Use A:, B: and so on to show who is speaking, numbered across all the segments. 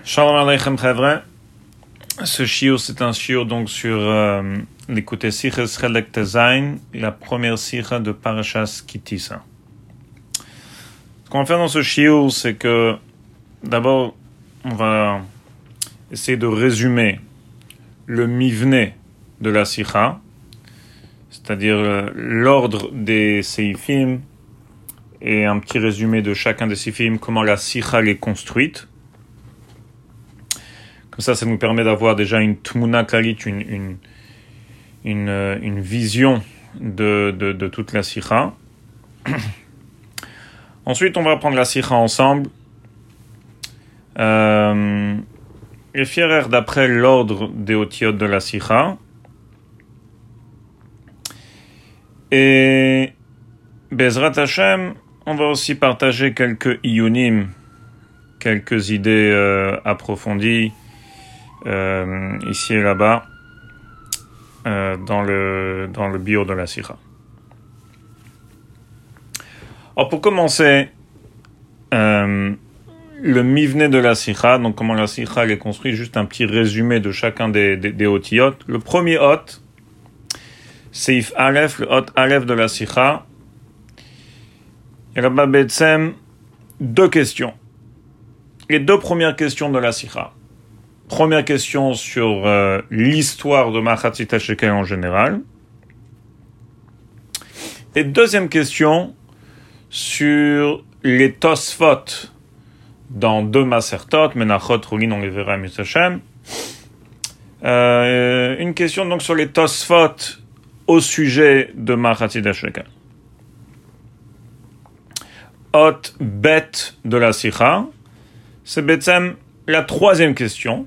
A: Shalom Aleichem Chevre. Ce shiur, c'est un shiur donc sur euh, l'écouter Siches Chelek Tezain, la première sicha de Parashas Kitissa. Ce qu'on va faire dans ce shiur, c'est que d'abord, on va essayer de résumer le mivne de la sicha, c'est-à-dire euh, l'ordre des seifim et un petit résumé de chacun des seifim, comment la sicha est construite. Comme ça, ça nous permet d'avoir déjà une tmuna klalit, une, une, une, euh, vision de, de, toute la sikha. Ensuite, on va prendre la sikha ensemble. Euh, les d'après l'ordre des otiotes de la sikha. Et Bezrat Hashem, on va aussi partager quelques iyunim, quelques idées euh, approfondies euh, ici et là-bas, euh, dans, le, dans le bio de la Sira. Alors pour commencer, euh, le mivne de la Sira, donc comment la Sira est construite, juste un petit résumé de chacun des, des, des. Le premier hot, Seif Aleph, le hot Aleph de la Sira. Et là-bas, deux questions. Les deux premières questions de la Sira. Première question sur euh, l'histoire de Machatzit Shekel en général. Et deuxième question sur les Tosfot dans deux Masertot, Menachot, Rulin, on les verra à Une question donc sur les Tosfot au sujet de Machatzit Shekel. Hot bet de la Sikha, c'est Betsem la troisième question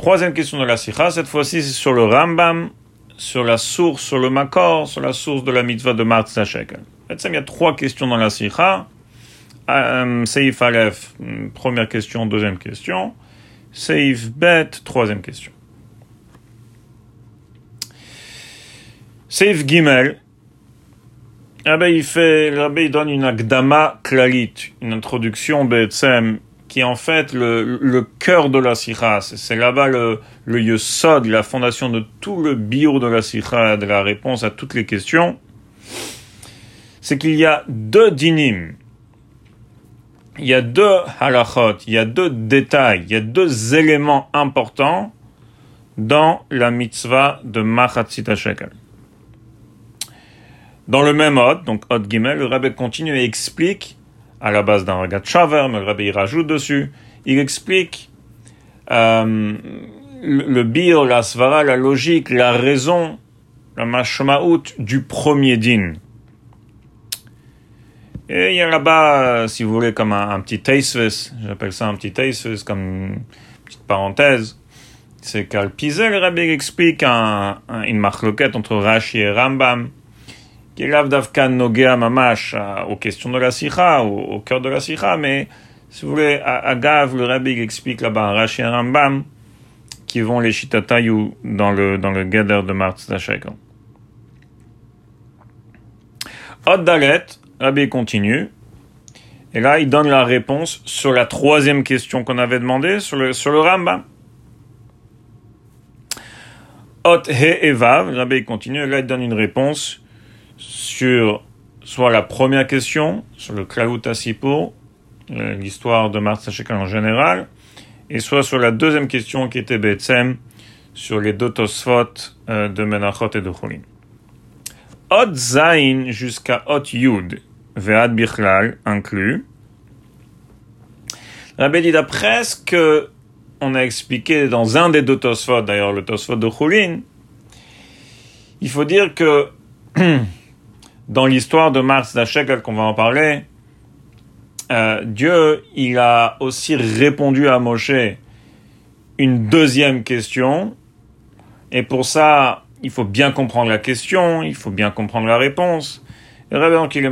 A: Troisième question de la Sikha, cette fois-ci c'est sur le Rambam, sur la source, sur le Makor, sur la source de la mitzvah de. En fait, il y a trois questions dans la Sikha. Euh, Seif Aleph, première question, deuxième question. Seif Bet, troisième question. Seif Gimel, ah ben, il fait, il donne une agdama klalit, une introduction Betsem qui est en fait le, cœur de la sikha. C'est là-bas le, le yesod, la fondation de tout le bio de la sikha, de la réponse à toutes les questions. C'est qu'il y a deux dinim, il y a deux halachot, il y a deux détails, il y a deux éléments importants dans la mitzvah de Machatzit Shekel. Dans le même hod, donc hod gimel, le rabbin continue et explique à la base d'un regard shaver, mais le rabbi rajoute dessus. Il explique euh, le, le bir, la svara, la logique, la raison, la mashmaout du premier din. Et il y a là-bas, si vous voulez, comme un, un petit taisvis, j'appelle ça un petit taisvis, comme une petite parenthèse, c'est qu'Alpizé, le rabbi explique un, un, une marloquette entre Rashi et Rambam, qui est l'avdavkan nogea mamash aux questions de la sikha, au, au cœur de la sikha, mais si vous voulez, à, Gav, le rabbi explique là-bas, Rashi et Rambam, qui vont les shitatayou dans le, dans le gather de Martz. Od Dalet, rabbi continue, et là, il donne la réponse sur la troisième question qu'on avait demandé, sur le, sur le Rambam. Ot He Evav, rabbi continue, et là, il donne une réponse sur soit la première question, sur le Klaut Asipo, l'histoire de Martha Shekel en général, et soit sur la deuxième question qui était Betsem, sur les deux Tosfot euh, de Menachot et de Cholin. Ot Zain jusqu'à Ot Yud, Ve'ad Bichlal, inclus. Rabbi dit d'après ce que on a expliqué dans un des deux d'ailleurs le Tosfot de Cholin, il faut dire que dans l'histoire de Mars d'Achekel, qu'on va en parler, euh, Dieu, il a aussi répondu à Moshe une deuxième question. Et pour ça, il faut bien comprendre la question, il faut bien comprendre la réponse. Et donc, il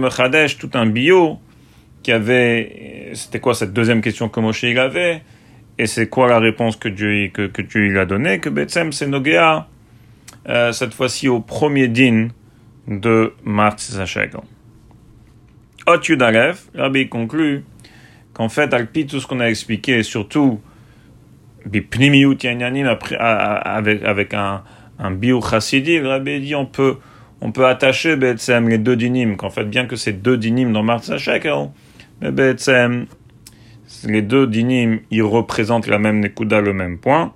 A: tout un bio, qui avait, c'était quoi cette deuxième question que Moshe il avait, et c'est quoi la réponse que Dieu, que, que Dieu il a donnée, que Betsem c'est Nogea, euh, cette fois-ci au premier din, de Martz Shekel. Ot Yudalev, Rabbi conclut qu'en fait, Alpi, tout ce qu'on a expliqué, et surtout, Bipnimiut Yanyanim, avec, avec un, un bio chassidi, rabbi dit on peut, on peut attacher les deux dinim, qu'en fait, bien que ces deux dinim dans Marzachek, hein, mais les deux dinim, ils représentent la même nekuda, le même point.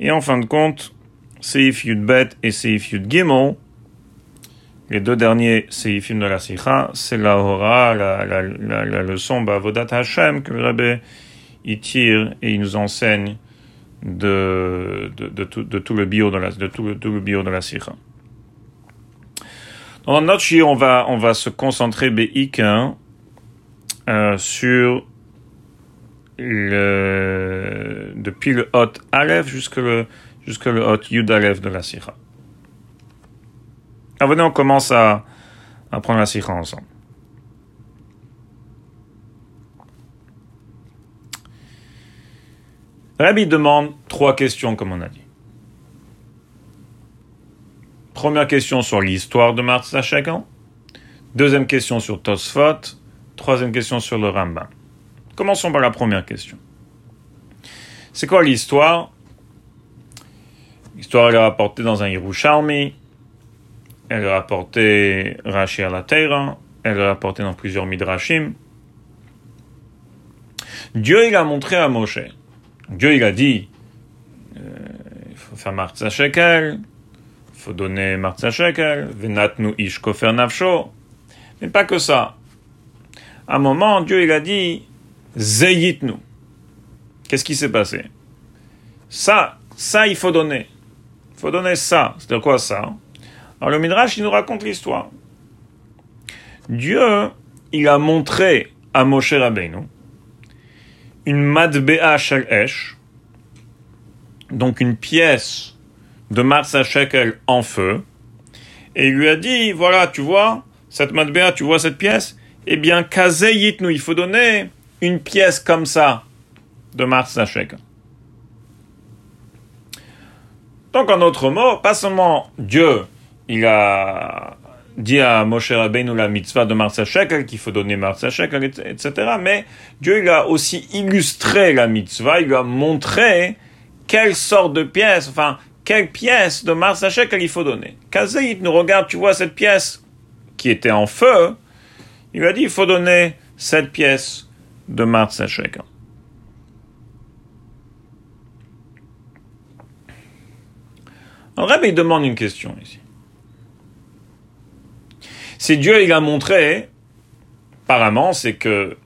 A: Et en fin de compte, Seif Bet et Seif Yud Gimel, les deux derniers Seifim de la Sikha, c'est la hora, la, la, la, leçon Bavodat Hashem que le Rabbi il tire et il nous enseigne de, de, de, tout, de tout, le bio de la, de tout, le, bio de la Sikha. Dans notre shir, on va, on va se concentrer Be'ik euh, sur le, depuis le Hot Aleph le Hot Yud Aleph de la Sikha. Alors venez, on commence à, à prendre la Sikha ensemble. Rabbi demande trois questions, comme on a dit. Première question sur l'histoire de Martha Shagan. Deuxième question sur Tosfot. Troisième question sur le Rambam. Commençons par la première question. C'est quoi l'histoire? L'histoire, est rapportée dans un Yerushalmi, elle est rapportée Rashi à la Terre, elle est rapportée dans plusieurs Midrashim. Dieu, il a montré à Moshe. Dieu, il a dit, euh, il faut faire Martza Shekel, il faut donner Martza Shekel, Venatnu Ish Kofer Nafsho. Mais pas que ça. À un moment, Dieu, il a dit, Zeyitnu. Qu'est-ce qui s'est passé? Ça, ça, il faut donner. Il faut donner ça. C'est quoi ça? Alors le Midrash, il nous raconte l'histoire. Dieu, il a montré à Moshe Rabbeinu une madbea shel esh, donc une pièce de Marsa Shekel en feu, et il lui a dit, voilà, tu vois, cette madbea, tu vois cette pièce? Eh bien, kazeyitnu, il faut donner une pièce comme ça de Mars Shekel. Donc, en autre mot, pas seulement Dieu, il a dit à Moshe Rabbeinu la mitzvah de Mars Shekel, qu'il faut donner Mars Shekel, etc., mais Dieu, il a aussi illustré la mitzvah, il lui a montré quelle sorte de pièce, enfin, quelle pièce de Mars Shekel il faut donner. Kazeït nous regarde, tu vois cette pièce qui était en feu, il lui a dit, il faut donner cette pièce de Mars Shekel. Alors, Rabbi demande une question ici. Si Dieu il a montré, apparemment, c'est que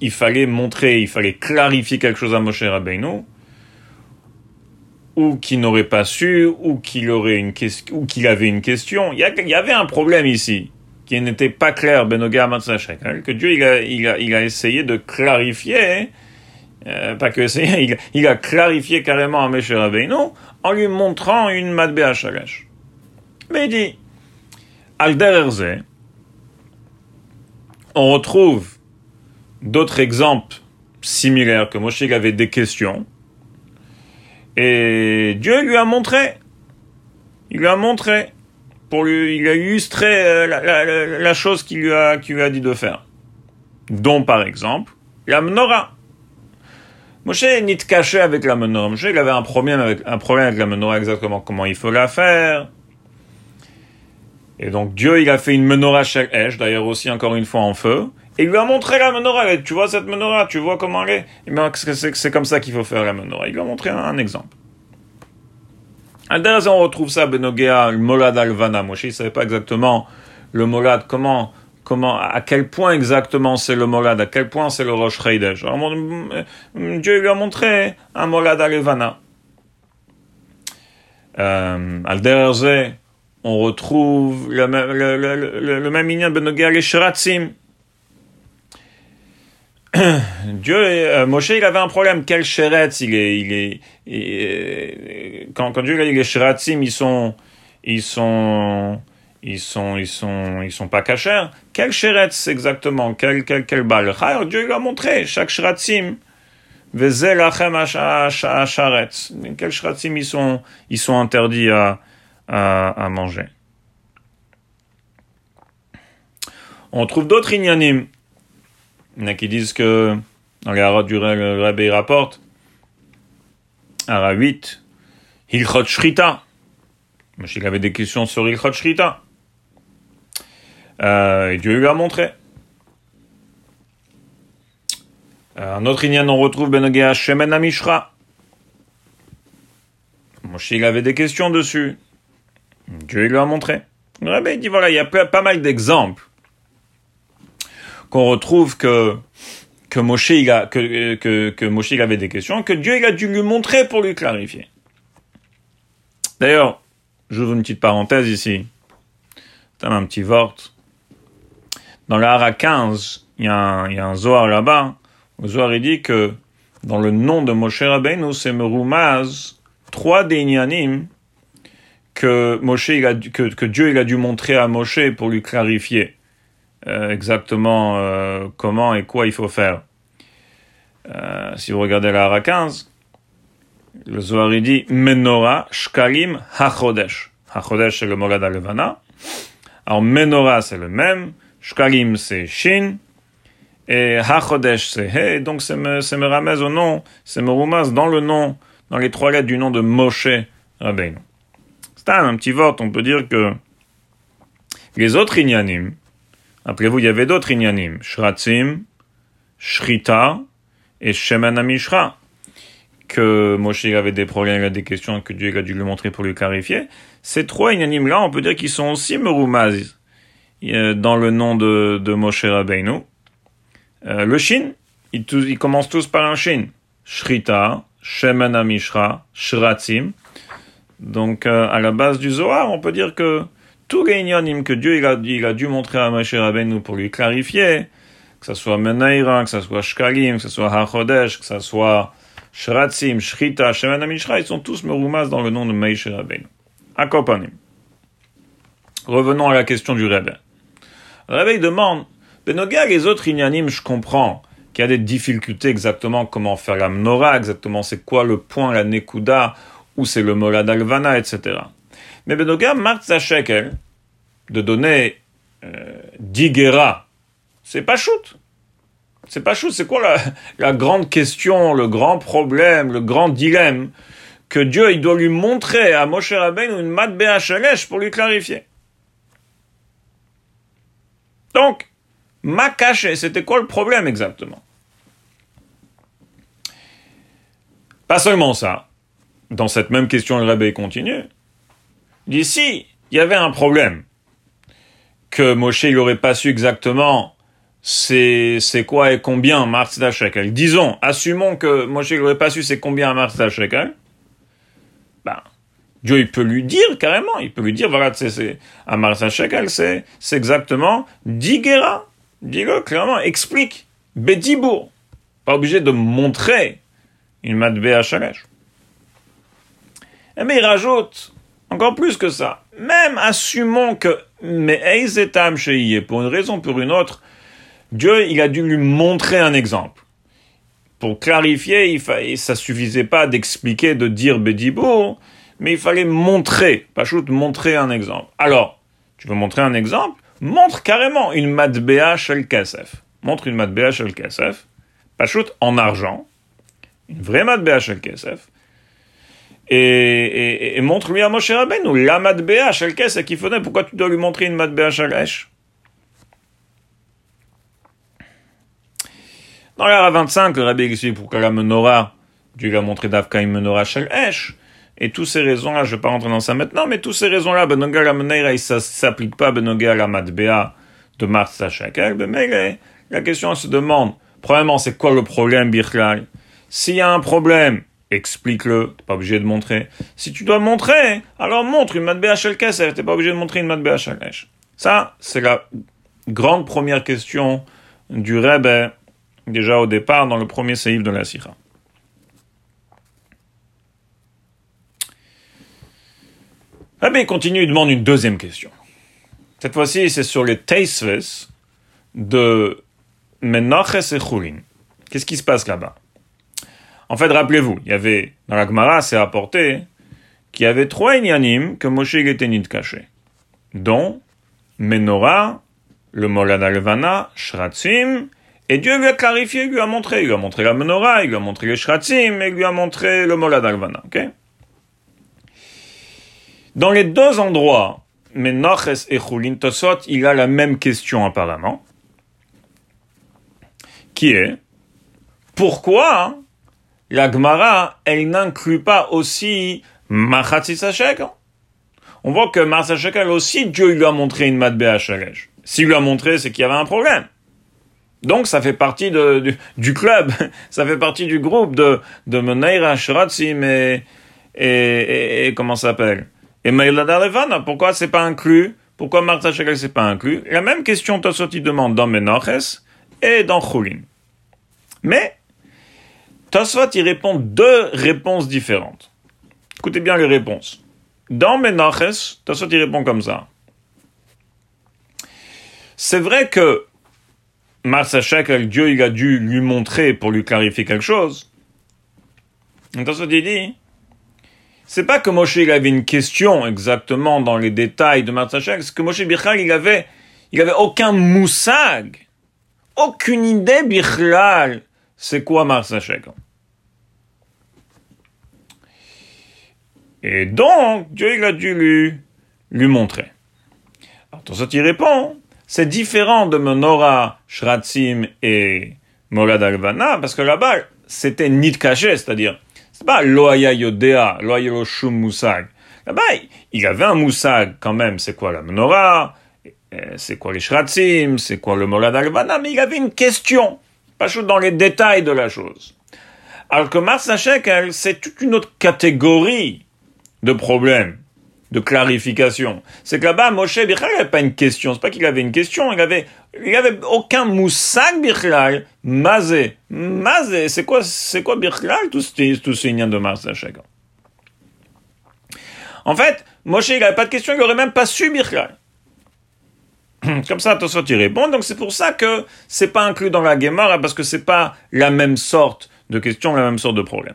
A: il fallait montrer, il fallait clarifier quelque chose à Moshe Rabbeinu, ou qu'il n'aurait pas su, ou qu'il aurait une question, ou qu'il avait une question. Il y, avait un problème ici qui n'était pas clair, Benoga que Dieu il a, il, a, il a essayé de clarifier, euh, pas que essayer, il, a clarifié carrément à Moshe Rabbeinu en lui montrant une Madbea Shalash. Mais il dit, Aldererze, on retrouve d'autres exemples similaires que Moshe avait des questions. Et Dieu lui a montré. Il lui a montré. Pour lui, il a illustré euh, la, chose qu'il lui, a, dit de faire. Dont, par exemple, la menorah. Moshe n'est caché avec la menorah. Moshe, il avait un problème avec la menorah, exactement comment il faut la faire. Et donc Dieu, il a fait une menorah Esh, d'ailleurs aussi encore une fois en feu, et il lui a montré la menorah. Tu vois cette menorah, tu vois comment elle est? Et bien c'est comme ça qu'il faut faire la menorah. Il lui a montré un, exemple. D'ailleurs, on retrouve ça, Benogea, le molad alvana. Moshe, il ne savait pas exactement le molad, comment, comment, à quel point exactement c'est le molad, à quel point c'est le roche Heidesh. Dieu lui a montré un molad alvana. Euh, on retrouve le, même le, le, le même les Shiratzim. Dieu, euh, Moshe, il avait un problème. Quel sheretz il est, il est, euh, quand, quand Dieu a dit les shiratzim, ils sont, ils sont, ils sont, ils sont, ils sont pas cachers. Quel sheretz exactement? Quel, quel, quel bal? Dieu lui a montré. Chaque sharetz. Quels shiratzim ils sont, ils sont interdits à, à, manger. On trouve d'autres ignanim. Il y en a qui disent que Dans haras du Rabbi rapporte, Hara 8, Hilchot Shrita. Il avait des questions sur Hilchot Shrita. Euh, et Dieu lui a montré. Euh, un autre Inyan, on retrouve Benogea Shemen Amishra. Il avait des questions dessus. Dieu lui a montré. Le Rabbi dit voilà, il y a pas mal d'exemples qu'on retrouve que que Moshe, il a, que, que, que Moshe il avait des questions, que Dieu il a dû lui montrer pour lui clarifier. D'ailleurs, j'ouvre une petite parenthèse ici. C'est un petit vort. Dans la Hara 15, il y a un, Zohar là-bas. Le Zohar il dit que dans le nom de Moshe Rabbeinu, c'est Meroumaz, trois des que Moshe, il que, Dieu il a dû montrer à Moshe pour lui clarifier. Euh, exactement euh, comment et quoi il faut faire. Euh, si vous regardez la Hara 15, le Zohar dit Menorah Shkalim HaChodesh. HaChodesh c'est le Morad Levana. Alors Menorah c'est le même, Shkalim c'est Shin, et HaChodesh c'est He, donc c'est me, au nom, c'est me dans le nom, dans les trois lettres du nom de Moshe Rabbeinu. Un, petit vote, on peut dire que les autres Inyanim, Rappelez-vous, il y avait d'autres inyanim. Shratzim, Shrita et Sheman Mishra. Que Moshe avait des problèmes, il a des questions que Dieu a dû lui montrer pour lui clarifier. Ces trois inyanim-là, on peut dire qu'ils sont aussi merumaz euh, dans le nom de, de Moshe Rabbeinu. Euh, le Shin, ils, commencent tous par un Shin. Shrita, Sheman Mishra, Shratzim. Donc, euh, à la base du Zohar, on peut dire que tous les que Dieu il a, il a dû montrer à Moshe Rabbeinu pour lui clarifier, que ce soit Menaira, que ce soit Shkalim, que ce soit Hachodesh, que ce soit Shratzim, Shrita, Shemen Amishra, ils sont tous merumas dans le nom de Moshe Rabbeinu. Akopanim. Revenons à la question du Rebbe. Le Rebbe demande, Benoga, les autres inyanim, je comprends qu'il y a des difficultés exactement comment faire la menorah, exactement c'est quoi le point, la nekuda, où c'est le molad alvana, etc. Mais Benoga Martza Shekel, de donner euh, Digera, c'est pas shoot. C'est pas shoot. C'est quoi la, grande question, le grand problème, le grand dilemme que Dieu il doit lui montrer à Moshe Rabbeinu une matbea shalesh pour lui clarifier? Donc, ma caché, c'était quoi le problème exactement? Pas seulement ça. Dans cette même question, le Rabbi continue dit si il y avait un problème, que Moshe il aurait pas su exactement c'est c'est quoi et combien Mars Shekel. Disons, assumons que Moshe il aurait pas su c'est combien Mars Shekel. Ben, Dieu il peut lui dire carrément, il peut lui dire voilà c'est un Mars Shekel c'est c'est exactement Digera. Dis-le clairement, explique. Bedibour. Pas obligé de montrer une matbea shalesh. Mais il rajoute encore plus que ça. Même assumons que, mais Eizetam pour une raison ou pour une autre, Dieu, il a dû lui montrer un exemple. Pour clarifier, il fa... ça suffisait pas d'expliquer, de dire Bédibour, mais il fallait montrer, juste montrer un exemple. Alors, tu veux montrer un exemple? Montre carrément une matbea shel kasef. Montre une matbea shel kasef, pas en argent, une vraie matbea shel kasef, et, et, montre-lui à Moshe Rabbeinu, la matbea shel kesef qu'il faudrait, pourquoi tu dois lui montrer une matbea shel esh Dans l'ère 25, le Rabbi explique pourquoi la menorah, Dieu lui a montré d'Afka une menorah shel esh, et toutes ces raisons-là, je ne vais pas rentrer dans ça maintenant, mais toutes ces raisons-là, Benoga la menorah, ça ne s'applique pas Benoga la matbea de Mars Shakel, mais la question se demande, premièrement, c'est quoi le problème, Birklal? S'il y a un problème, explique-le, t'es pas obligé de montrer. Si tu dois montrer, alors montre une matbea shel tu t'es pas obligé de montrer une matbea shel Ça, c'est la grande première question du Rebbe, déjà au départ, dans le premier séif de la Sira. Rebbe continue, il demande une deuxième question. Cette fois-ci, c'est sur les Teisves de Menachs et Chulin. Qu'est-ce qui se passe là-bas? En fait, rappelez-vous, il y avait, dans la Gemara, c'est rapporté qu'il y avait trois inyanim que Moshe était nid caché, dont Menorah, le Molad Alvana, Shratzim Et Dieu lui a clarifié, lui a montré, il lui a montré la menorah, il lui a montré les shratzim, et lui a montré le molad alvana, ok? Dans les deux endroits, Menachès et Chulin Tosot, il a la même question apparemment, qui est, pourquoi la Gemara, elle n'inclut pas aussi Machatzis On voit que Machatzis aussi, Dieu lui a montré une Matbea Shalesh. S'il lui a montré, c'est qu'il y avait un problème. Donc, ça fait partie de, du, club, ça fait partie du groupe de, de Meneira, Shratzim et, et, et, comment ça s'appelle? Et Levana, pourquoi c'est pas inclus? Pourquoi Martha Shekel c'est pas inclus? La même question Tosoti demande dans Menoches et dans Chulin. Mais, Tosfot, il répond deux réponses différentes. Écoutez bien les réponses. Dans Menoches, Tosfot, il répond comme ça. C'est vrai que Marsachak, Dieu, il a dû lui montrer pour lui clarifier quelque chose. Donc, ça dit, c'est pas que Moshe il avait une question exactement dans les détails de Marsachak, c'est que Moshe Bichal, il avait, il avait aucun moussag, aucune idée Bichal, c'est quoi Marsachak. Et donc, Dieu, il a dû lui, lui montrer. Alors, ça, il répond, c'est différent de Menorah, Shratzim et Molad Alvana, parce que là-bas, c'était nid caché, c'est-à-dire, c'est pas Loaya Yodea, Loaya Shum Musag. Là-bas, il avait un Musag quand même, c'est quoi la Menorah, c'est quoi les Shratzim, c'est quoi le Molad Alvana, mais il avait une question, pas chaud dans les détails de la chose. Alors que Mars c'est toute une autre catégorie de problèmes de clarification. C'est que là-bas, Moshe Bichlal n'avait pas une question. C'est pas qu'il avait une question, il avait, il avait aucun moussak Bichlal, mazé. Mazé, c'est quoi, c'est quoi Bichlal, tout ces, tous ces de Mars. En fait, Moshe, il n'avait pas de question, il n'aurait même pas su Bichlal. Comme ça, attention, tu réponds. Donc c'est pour ça que c'est pas inclus dans la Gemara, parce que c'est pas la même sorte de question, la même sorte de problème.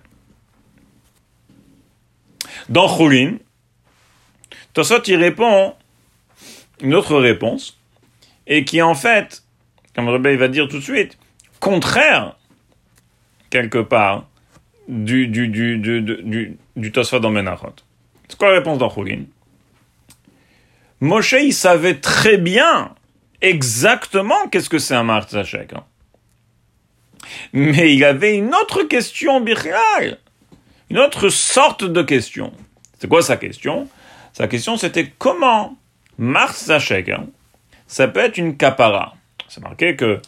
A: Dans Choulin, Tosot, il répond une autre réponse, et qui en fait, comme Rebbe va dire tout de suite, contraire, quelque part, du, du, du, du, du, Tosfot dans Menachot. C'est quoi la réponse d'Anchoulin Moshe, il savait très bien exactement qu'est-ce que c'est un Martzachek. Hein. Mais il avait une autre question, Bichal. Une autre sorte de question. C'est quoi sa question? Sa question c'était comment Mars Zachek, hein, ça peut être une capara. C'est marqué que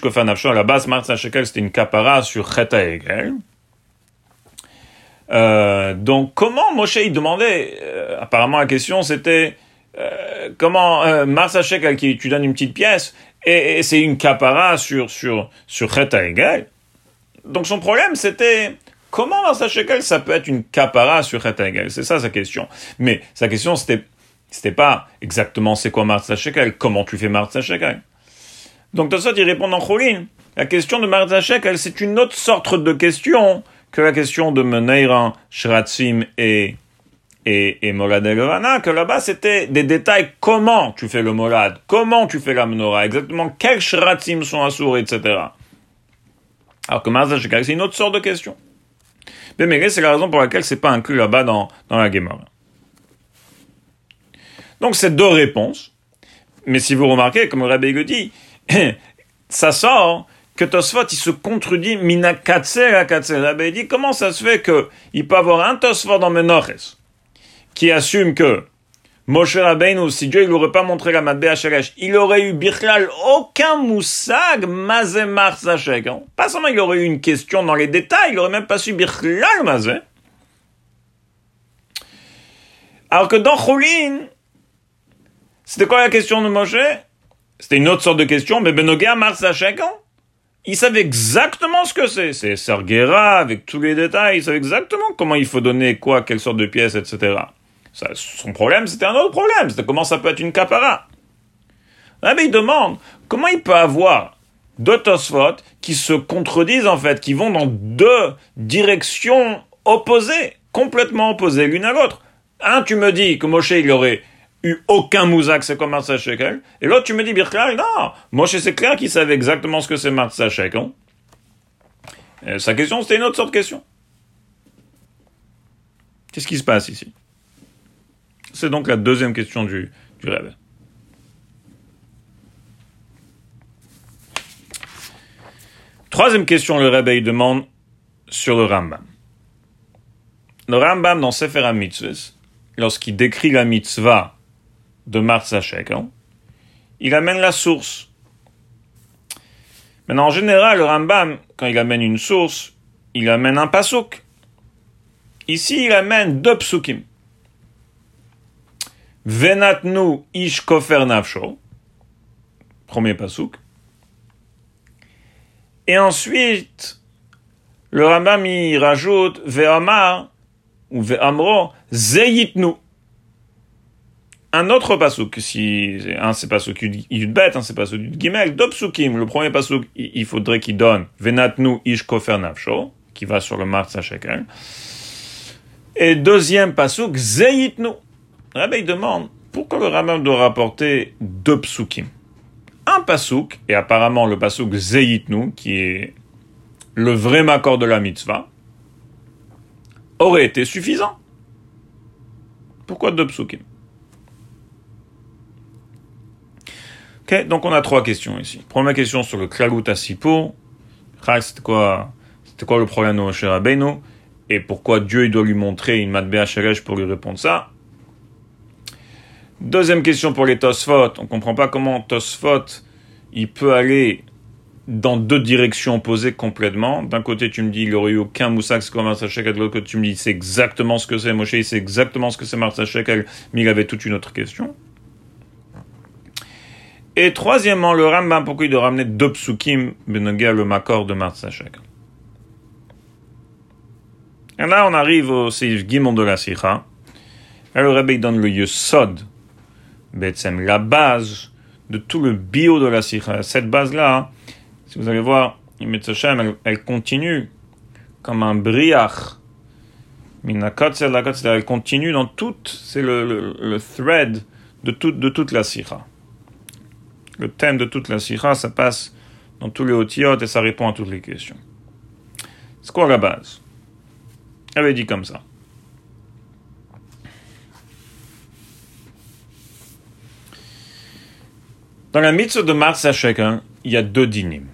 A: Kofanafsho, à la base, Mars Zachek, c'était une capara sur Cheta Egel. Euh, donc, comment Moshe il demandait euh, Apparemment, la question c'était euh, comment euh, Mars qui tu donnes une petite pièce et, c'est une capara sur sur sur Cheta Egel. Donc, son problème c'était Comment Martha Shekel, ça peut être une capara sur Chetagel C'est ça sa question. Mais sa question, c'était, c'était pas exactement c'est quoi Martha Shekel, comment tu fais Martha Shekel? Donc, de ça, il répond en Cholin. La question de Martha Shekel, c'est une autre sorte de question que la question de Meneiran, Shratzim et et, et Molad que là-bas c'était des détails comment tu fais le Molad, comment tu fais la menorah, exactement quels Shratzim sont assourds, etc. Alors que Shekel, c'est une autre sorte de question. Mais c'est la raison pour laquelle c'est pas inclus là-bas dans, dans la Gemara. Donc c'est deux réponses. Mais si vous remarquez, comme le Rabbi dit, ça sort que Tosfot, il se contredit mina katser katser. Le Rabbi dit, comment ça se fait qu'il peut avoir un Tosfot dans Menoches qui assume que Moshe Rabbeinu, si Dieu il n'aurait pas montré la Matbea Shelesh, il aurait eu Bichlal aucun moussag Mazemar Sachek. Hein. Pas seulement il aurait eu une question dans les détails, il aurait même pas su Bichlal Mazé. Alors que dans Cholin, c'était quoi la question de Moshe? C'était une autre sorte de question, mais Benoga Mar Sachek, hein. il savait exactement ce que c'est. C'est Sergera, avec tous les détails, il savait exactement comment il faut donner quoi, quelle sorte de pièce, etc son problème, c'était un autre problème. C'était comment ça peut être une capara. Ah, mais il demande comment il peut avoir deux Tosfot qui se contredisent en fait, qui vont dans deux directions opposées, complètement opposées l'une à l'autre. Un, tu me dis que Moshe il aurait eu aucun mouzak, c'est comme Martsa Shekel. Et l'autre, tu me dis, Birklal, non, Moshe, c'est clair qu'il savait exactement ce que c'est Martsa Shekel. Et sa question, c'était une autre sorte de question. Qu'est-ce qui se passe ici? C'est donc la deuxième question du, du. Troisième question, le réveil demande sur le Rambam. Le Rambam, dans Sefer HaMitzvah, lorsqu'il décrit la mitzvah de Marzachek, hein, il amène la source. Maintenant, en général, le Rambam, quand il amène une source, il amène un pasouk. Ici, il amène deux psukim. Venatnu ish kofer nafsho, premier pasouk. Et ensuite, le Rambam y rajoute Ve'amar ou Ve'amro Zeyitnu. Un autre pasouk, si un c'est pasouk Yudbet, un c'est pasouk Gimel, deux psukim. Le premier pasouk, il faudrait qu'il donne Venatnu ish kofer nafsho, qui va sur le Martz Shekel. Et deuxième pasouk, Zeyitnu. Rabbi demande pourquoi le Rambam doit rapporter deux psukim? Un pasouk, et apparemment le pasouk Zeyitnu, qui est le vrai makor de la mitzvah, aurait été suffisant. Pourquoi deux psukim? Ok, donc on a trois questions ici. Première question sur le Klalut Asipo. C'était quoi, c'était quoi le problème de Moshe Rabbeinu? Et pourquoi Dieu il doit lui montrer une matbea pour lui répondre ça? Deuxième question pour les Tosfot. On ne comprend pas comment Tosfot, il peut aller dans deux directions opposées complètement. D'un côté, tu me dis, il aurait eu aucun moussak, c'est comme Martha Shekel. De l'autre côté, tu me dis, c'est exactement ce que c'est Moshe, c'est exactement ce que c'est Martha Shekel, mais il avait toute une autre question. Et troisièmement, le Rambam, pourquoi il doit ramener deux psukim, benoga le makor de Martha Shekel? Et là, on arrive au Seif Gimon de la Sikha. Et le Rebbe donne le Yesod la base de tout le bio de la sikha. Cette base-là, si vous allez voir, elle, continue comme un briach. Elle continue dans toute, c'est le, thread de, de toute la sikha. Le thème de toute la sikha, ça passe dans tous les otiotes et ça répond à toutes les questions. C'est quoi la base? Elle avait dit comme ça. Dans la mitzvah de Mars à chacun, il y a deux dinim.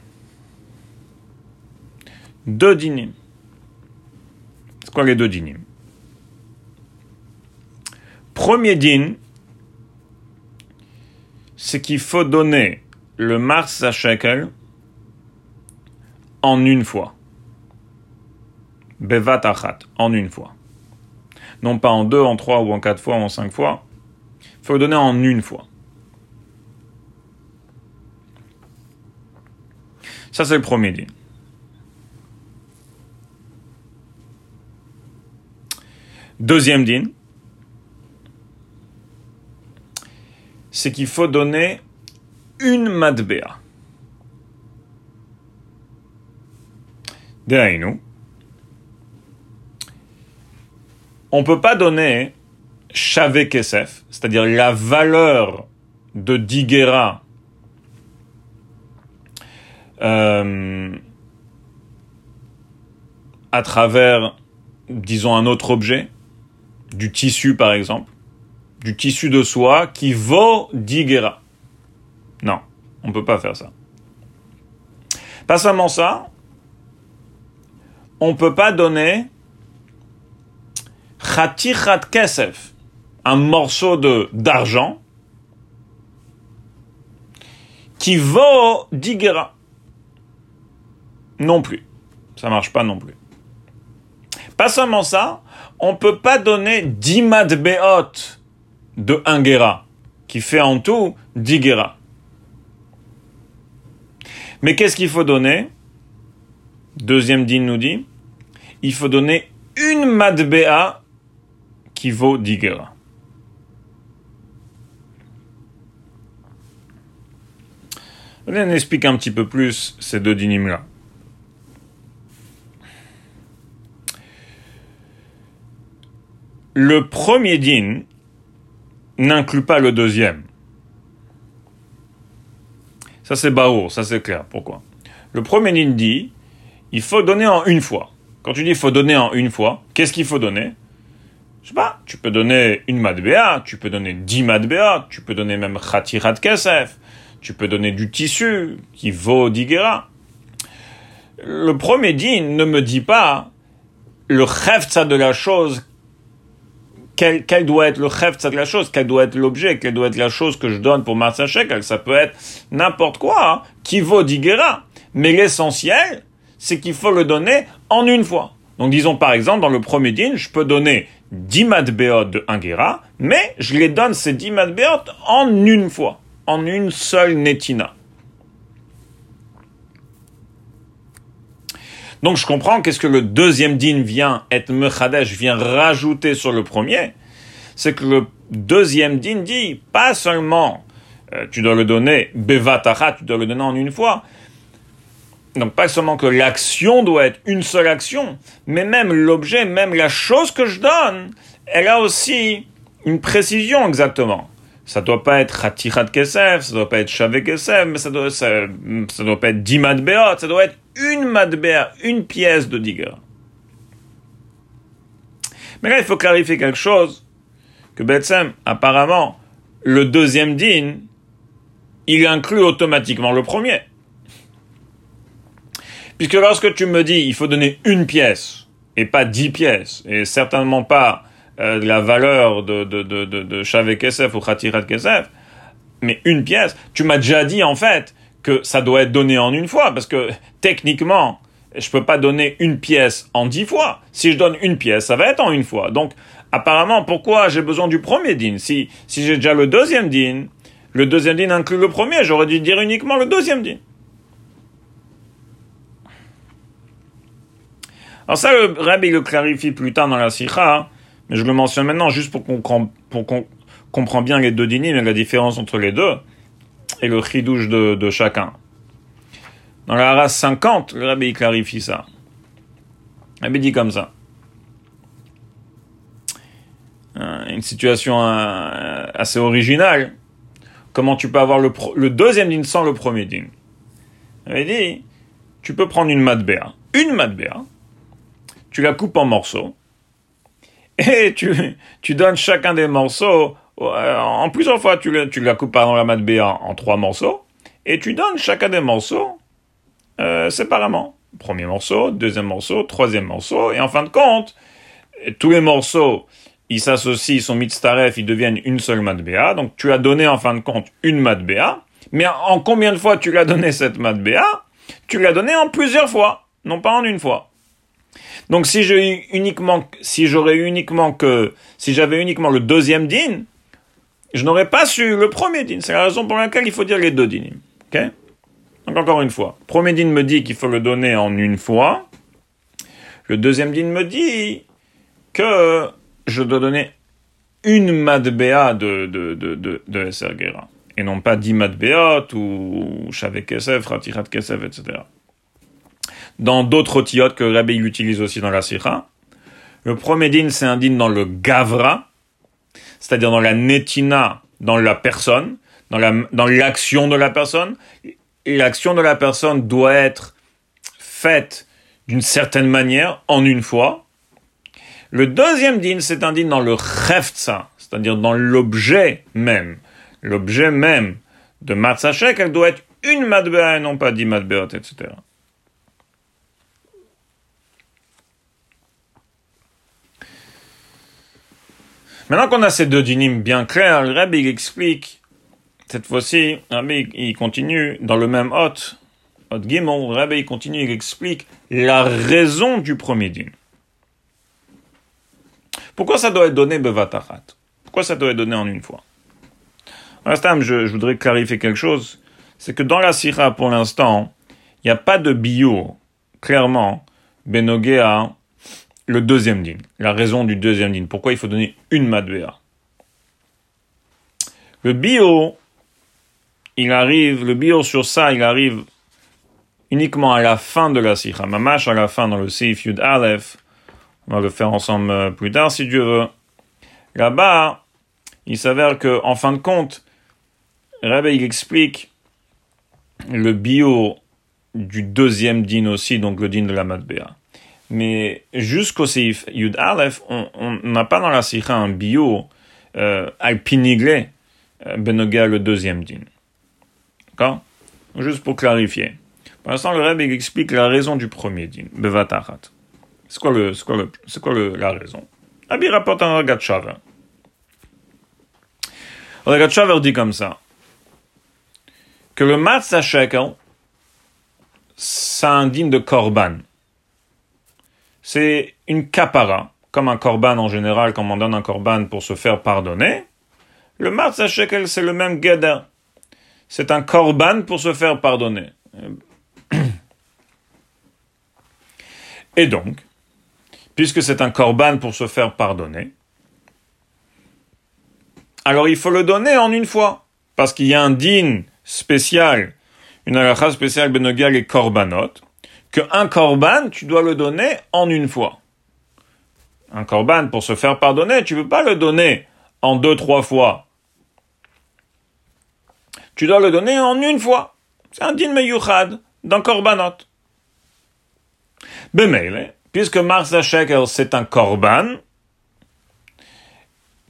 A: Deux dinim. C'est quoi les deux dinim? Premier din, c'est qu'il faut donner le Mars à shekel en une fois. Bevat achat, en une fois. Non pas en deux, en trois ou en quatre fois ou en cinq fois. Il faut le donner en une fois. Ça, c'est le premier din. Deuxième din, c'est qu'il faut donner une madbea. nous. on ne peut pas donner Shave Kesef, c'est-à-dire la valeur de Digera euh, à travers, disons, un autre objet, du tissu par exemple, du tissu de soie qui vaut 10 Non, on ne peut pas faire ça. Pas seulement ça, on ne peut pas donner khatichat kesef, un morceau d'argent qui vaut 10 non plus. Ça marche pas non plus. Pas seulement ça, on peut pas donner 10 madbeot de 1 guéra, qui fait en tout 10 guéra. Mais qu'est-ce qu'il faut donner? Deuxième din nous dit, il faut donner une madbea qui vaut 10 guéra. On explique un petit peu plus ces deux dynimes-là. Le premier din n'inclut pas le deuxième. Ça c'est Baour, ça c'est clair. Pourquoi? Le premier din dit, il faut donner en une fois. Quand tu dis il faut donner en une fois, qu'est-ce qu'il faut donner? Je sais pas, tu peux donner une madbea, tu peux donner dix madbea, tu peux donner même khatirat kesef, tu peux donner du tissu qui vaut digera. Le premier din ne me dit pas le ça de la chose, quel, doit être le ça de la chose, quel doit être l'objet, quelle doit être la chose que je donne pour Marsa Ça peut être n'importe quoi hein, qui vaut digera. Mais l'essentiel, c'est qu'il faut le donner en une fois. Donc disons par exemple, dans le premier din, je peux donner 10 matbeot de 1 gera, mais je les donne ces 10 matbeot en une fois, en une seule netina. Donc je comprends qu'est-ce que le deuxième din vient être mechadesh, vient rajouter sur le premier. C'est que le deuxième din dit pas seulement euh, tu dois le donner bevatacha, tu dois le donner en une fois, donc pas seulement que l'action doit être une seule action, mais même l'objet, même la chose que je donne, elle a aussi une précision exactement. Ça doit pas être Khatirat Kesef, ça doit pas être Shavé Kesef, mais ça doit, ça, doit pas être 10 Madbeot, ça doit être une Madbeot, une pièce de Digger. Mais là, il faut clarifier quelque chose, que Betsem, apparemment, le deuxième din, il inclut automatiquement le premier. Puisque lorsque tu me dis il faut donner une pièce et pas dix pièces, et certainement pas euh, la valeur de, de, de, de, Kesef ou Khatirat Kesef, mais une pièce, tu m'as déjà dit en fait que ça doit être donné en une fois, parce que techniquement, je peux pas donner une pièce en dix fois. Si je donne une pièce, ça va être en une fois. Donc, apparemment, pourquoi j'ai besoin du premier din? Si, si j'ai déjà le deuxième din, le deuxième din inclut le premier, j'aurais dû dire uniquement le deuxième din. Alors ça, le Rabbi le clarifie plus tard dans la Sikha, mais je le mentionne maintenant juste pour qu'on pour comprend bien les deux dinim et la différence entre les deux, et le chidouche de, de chacun. Dans la race 50, le Rabbi clarifie ça. Le dit comme ça. Euh, une situation euh, assez originale. Comment tu peux avoir le, deuxième din sans le premier din Il dit, tu peux prendre une matbea, une matbea, tu la coupes en morceaux, et tu, donnes chacun des morceaux, euh, en plusieurs fois, tu, la coupes par la mat B en, trois morceaux, et tu donnes chacun des morceaux euh, séparément. Premier morceau, deuxième morceau, troisième morceau, et en fin de compte, tous les morceaux, ils s'associent, ils sont mitzaref, ils deviennent une seule mat BA, donc tu as donné en fin de compte une mat BA, mais en combien de fois tu l'as donné cette mat BA Tu l'as donné en plusieurs fois, non pas en une fois. Donc si j'ai uniquement, si j'aurais uniquement que, si j'avais uniquement le deuxième din, je n'aurais pas su le premier din. C'est la raison pour laquelle il faut dire les deux dinim. Ok? Donc encore une fois, premier din me dit qu'il faut le donner en une fois. Le deuxième din me dit que je dois donner une madbea de, de, de, de, de Et non pas dix madbeot ou shavek kesef, ratirat kesef, etc dans d'autres otiotes que Rabbi utilise aussi dans la Sikha. Le premier din, c'est un din dans le Gavra, c'est-à-dire dans la Netina, dans la personne, dans la, dans l'action de la personne. L'action de la personne doit être faite d'une certaine manière, en une fois. Le deuxième din, c'est un din dans le Cheftza, c'est-à-dire dans l'objet même. L'objet même de Matzachek, elle doit être une Madbea et non pas dix Madbeot, etc. Maintenant qu'on a ces deux dynimes bien clairs, le Rabbi explique, cette fois-ci, Rabbi il continue dans le même hôte, hôte le Rabbi il continue, il explique la raison du premier dîme. Pourquoi ça doit être donné bevatachat Pourquoi ça doit être donné en une fois? L'instant, je, je voudrais clarifier quelque chose. C'est que dans la sira, pour l'instant, il n'y a pas de bio, clairement, benogea le deuxième din, la raison du deuxième din, pourquoi il faut donner une madbea. Le bio, il arrive, le bio sur ça, il arrive uniquement à la fin de la sikha, mamash à la fin dans le Seif Yud Aleph, on va le faire ensemble euh, plus tard si Dieu veut. Là-bas, il s'avère que, en fin de compte, Rabbi, il explique le bio du deuxième din aussi, donc le din de la Matbea. Mais jusqu'au Seif Yud Aleph, on n'a pas dans la Sikha un bio euh, alpiniglé euh, benoga le deuxième din. D'accord? Juste pour clarifier. Pour l'instant, le Rebbe explique la raison du premier din, bevatarat. C'est quoi, le, quoi, le, quoi le, la raison? Rabbi rapporte un. Ragat Shaver dit comme ça que le Matzah Shekel, c'est un digne de Korban. C'est une kapara, comme un Korban en général, comme on donne un Korban pour se faire pardonner. Le Matzah Shekel, c'est le même Geder. C'est un Korban pour se faire pardonner. Et donc, puisque c'est un Korban pour se faire pardonner, alors il faut le donner en une fois. Parce qu'il y a un din spécial, une halakha spéciale benogal et korbanot, que un korban, tu dois le donner en une fois. Un korban, pour se faire pardonner, tu ne peux pas le donner en deux, trois fois. Tu dois le donner en une fois. C'est un din meyuchad d'un korbanot. Bemele, puisque Mars c'est un korban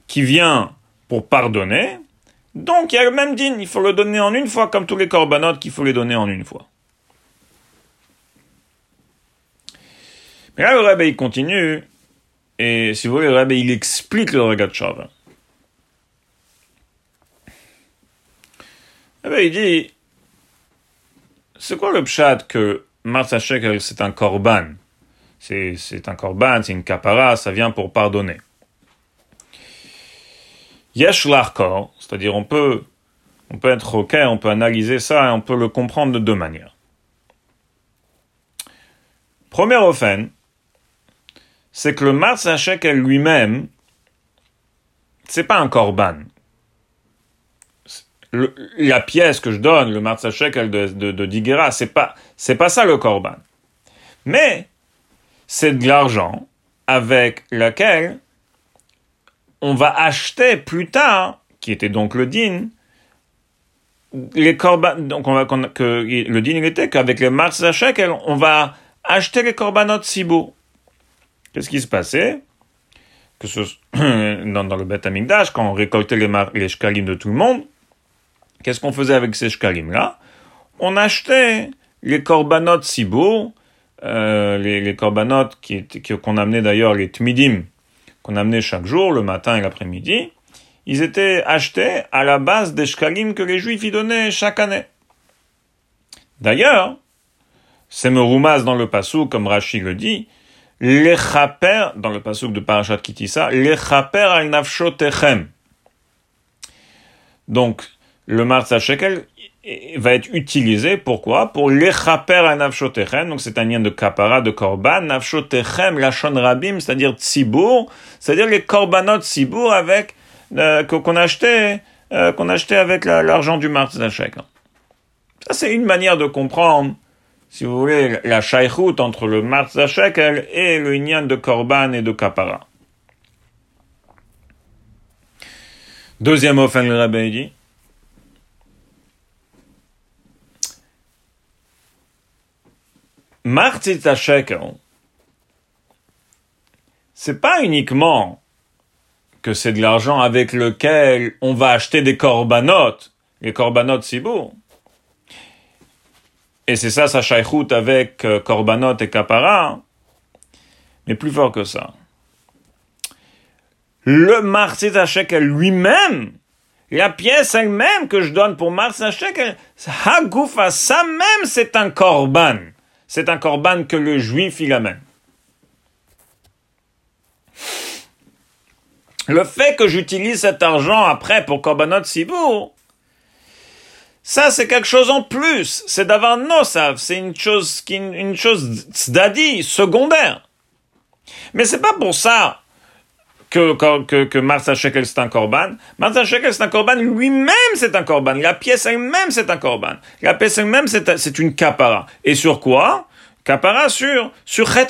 A: qui vient pour pardonner, donc il y a le même din, il faut le donner en une fois, comme tous les corbanotes qu'il faut les donner en une fois. Là, le rabbi, continue, et si vous voulez, le rabbi, il explique le regard de Shav. il dit, c'est quoi le pshat que Martha Shekel, c'est un korban? C'est un korban, c'est une kapara, ça vient pour pardonner. Yesh l'arkor, c'est-à-dire on peut, on peut être ok, on peut analyser ça et on peut le comprendre de deux manières. Première offense, c'est que le Mars Shekel lui-même, c'est pas un korban. la pièce que je donne, le Mars Shekel de, de, Digera, c'est pas, c'est pas ça le korban. Mais, c'est de l'argent avec lequel on va acheter plus tard, qui était donc le din, les korban, donc on va, que le din il était qu'avec les mars on va acheter les korbanot sibou. Qu'est-ce qui se passait? Que dans, le Bet Amigdash, quand on récoltait les, shkalim de tout le monde, qu'est-ce qu'on faisait avec ces shkalim-là? On achetait les korbanot sibou, euh, les, les qu'on amenait d'ailleurs les tmidim, qu'on amenait chaque jour, le matin et l'après-midi, ils étaient achetés à la base des shkalim que les juifs y donnaient chaque année. D'ailleurs, c'est Meroumas dans le passou, comme Rachid le dit, les chaper, dans le passouk de Parashat Kitissa, les chaper al nafshotechem. Donc, le Martha Shekel va être utilisé, pourquoi? Pour lechaper à nafshotechem, donc c'est un lien de kapara, de korban, nafshotechem, lachon rabim, c'est-à-dire tzibur, c'est-à-dire les korbanot tzibur avec, euh, qu'on achetait, euh, qu'on achetait avec l'argent du Mars Shekel. Ça, c'est une manière de comprendre, si vous voulez, la shaykhout entre le Mars Shekel et le lien de korban et de kapara. Deuxième offense, le rabbin dit, Martita Shekel, c'est pas uniquement que c'est de l'argent avec lequel on va acheter des corbanotes, les corbanotes beau. Et c'est ça sa shaykhout avec euh, corbanotes et kapara. Mais plus fort que ça. Le Shekel lui-même, la pièce elle-même que je donne pour Shekel, Hagoufa, ça même c'est un korban c'est un corban que le juif il amène. Le fait que j'utilise cet argent après pour korbanot sibour, ça c'est quelque chose en plus. C'est d'avoir nosav, c'est une chose, une chose tzdadi, secondaire. Mais c'est pas pour ça que, que, que Martha Shekel c'est un korban. Martha Shekel c'est un korban, lui-même c'est un korban. La pièce elle-même c'est un korban. La pièce elle-même c'est une kapara. Et sur quoi? Kapara sur, sur Chet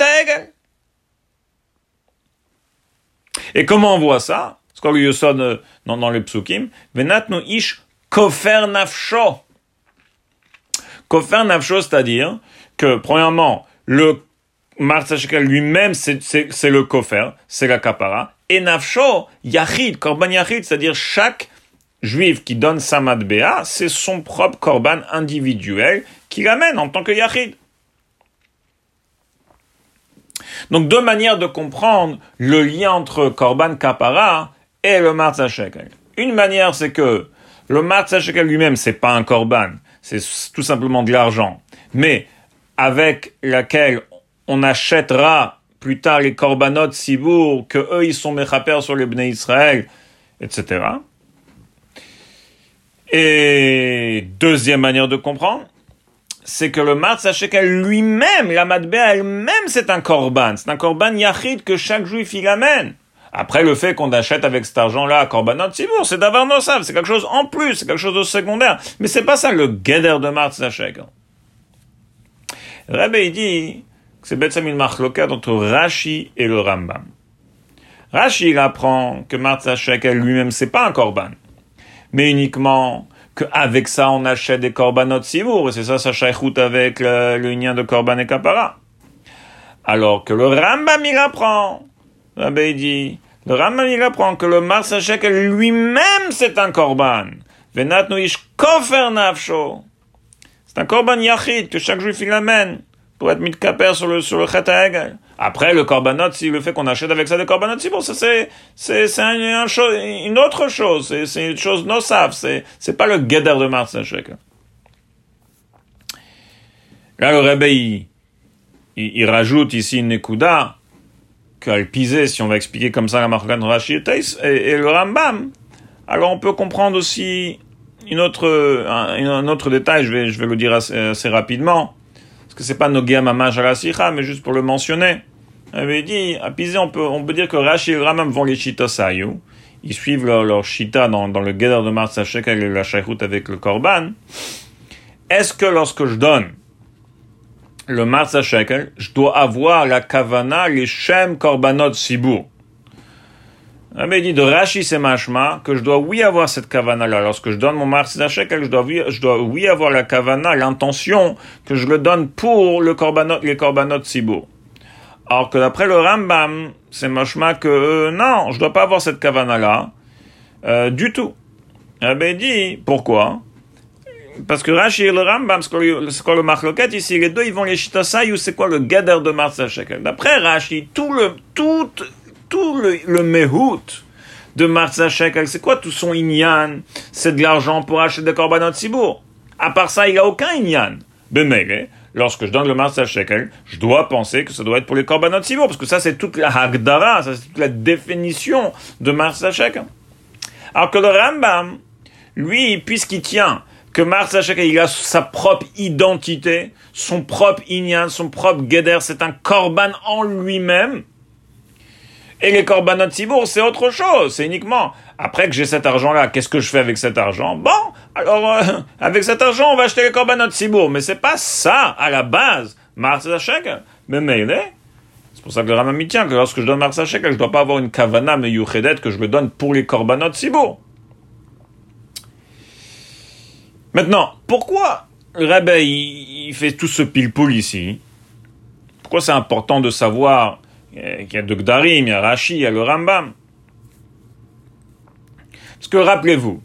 A: Et comment on voit ça? C'est quoi le dans, dans le psukim ish kofer nafsho. Kofer nafsho, c'est-à-dire que, premièrement, le Shekel lui-même, c'est le kofer, c'est la kapara. Et nafsho, yachid, korban yachid, c'est-à-dire chaque juif qui donne sa matbea, c'est son propre korban individuel qu'il amène en tant que yachid. Donc deux manières de comprendre le lien entre korban kapara et le matzah shekel. Une manière, c'est que le matzah shekel lui-même, c'est pas un korban, c'est tout simplement de l'argent, mais avec laquelle on achètera plus tard les korbanot sibour, que eux ils sont méchapers sur les bnei Israël, etc. Et deuxième manière de comprendre, c'est que le matzah shekel lui-même, la matbea elle-même, c'est un korban. C'est un korban yachid que chaque juif il amène. Après, le fait qu'on achète avec cet argent-là korbanot c'est d'avoir nosav, c'est quelque chose en plus, c'est quelque chose de secondaire. Mais c'est pas ça le guéder de matzah shekel. Rabbi dit que c'est Betsam une entre Rashi et le Rambam. Rashi il apprend que shekel lui-même c'est pas un korban, mais uniquement qu'avec ça, on achète des korbanot sivour, et c'est ça, ça chaïchout avec l'union de korban et kapara. Alors que le Rambam, il apprend, Rabbi dit, le Rambam, il apprend que le Mars lui-même, c'est un korban. C'est un korban yachid que chaque juif il amène pour être mis de sur le, sur le après, le korbanot, si le fait qu'on achète avec ça des korbanot, c'est bon, ça c'est, c'est, c'est un, une autre chose, c'est, une chose nosaf, c'est, c'est pas le guéder de Mars. Là, le Rebbe, il, rajoute ici une écouda, pisait, si on va expliquer comme ça la Margan Rashi et, et, le Rambam. Alors, on peut comprendre aussi une autre, un, autre détail, je vais, je vais le dire assez, rapidement parce que c'est pas Nogea Mamash à mais juste pour le mentionner avait dit, à Pizé, on peut, on peut dire que Rashi et Ramam vont les Shita Sayu. Ils suivent leur, leur Shita dans, dans le Geder de Shekel et la Shaykhut avec le Korban. Est-ce que lorsque je donne le Marsa Shekel, je dois avoir la Kavana, les Shem Korbanot Sibur? avait dit de Rashi c'est machma que je dois oui avoir cette kavana là. Lorsque je donne mon marsa shekel, je dois, oui avoir la kavana, l'intention que je le donne pour le korbanot, les korbanot sibur. Alors que d'après le Rambam, c'est mochma que euh, non, je dois pas avoir cette kavana là euh, du tout. Ben dit pourquoi? Parce que Rashi et le Rambam, c'est quoi le, le ici Les deux ils vont les shitasai ou c'est quoi le gader de Marsa Shekel D'après Rashi, tout le tout tout le, mehout de Marsa Shekel, c'est quoi tout son inyan? C'est de l'argent pour acheter des korbanot sibour. À part ça, il a aucun inyan. Ben lorsque je donne le Marsa Shekel, je dois penser que ça doit être pour les Korbanot Sivo, parce que ça c'est toute la Hagdara, ça c'est toute la définition de Marsa Shekel. Alors que le Rambam, lui, puisqu'il tient que Shekel, il a sa propre identité, son propre inyan, son propre Geder, c'est un Korban en lui-même, et les korbanot sibour, c'est autre chose. C'est uniquement, après que j'ai cet argent-là, qu'est-ce que je fais avec cet argent? Bon, alors, euh, avec cet argent, on va acheter les korbanot sibour. Mais c'est pas ça, à la base. Mars Mais mais c'est pour ça que le Rambam tient que lorsque je donne Mars je ne dois pas avoir une kavana meyuchedet que je le donne pour les korbanot sibour. Maintenant, pourquoi Rebbe, il, fait tout ce pile-poule ici? Pourquoi c'est important de savoir il y a de Gdarim, il y a Rashi, il y a le Rambam? Parce que rappelez-vous,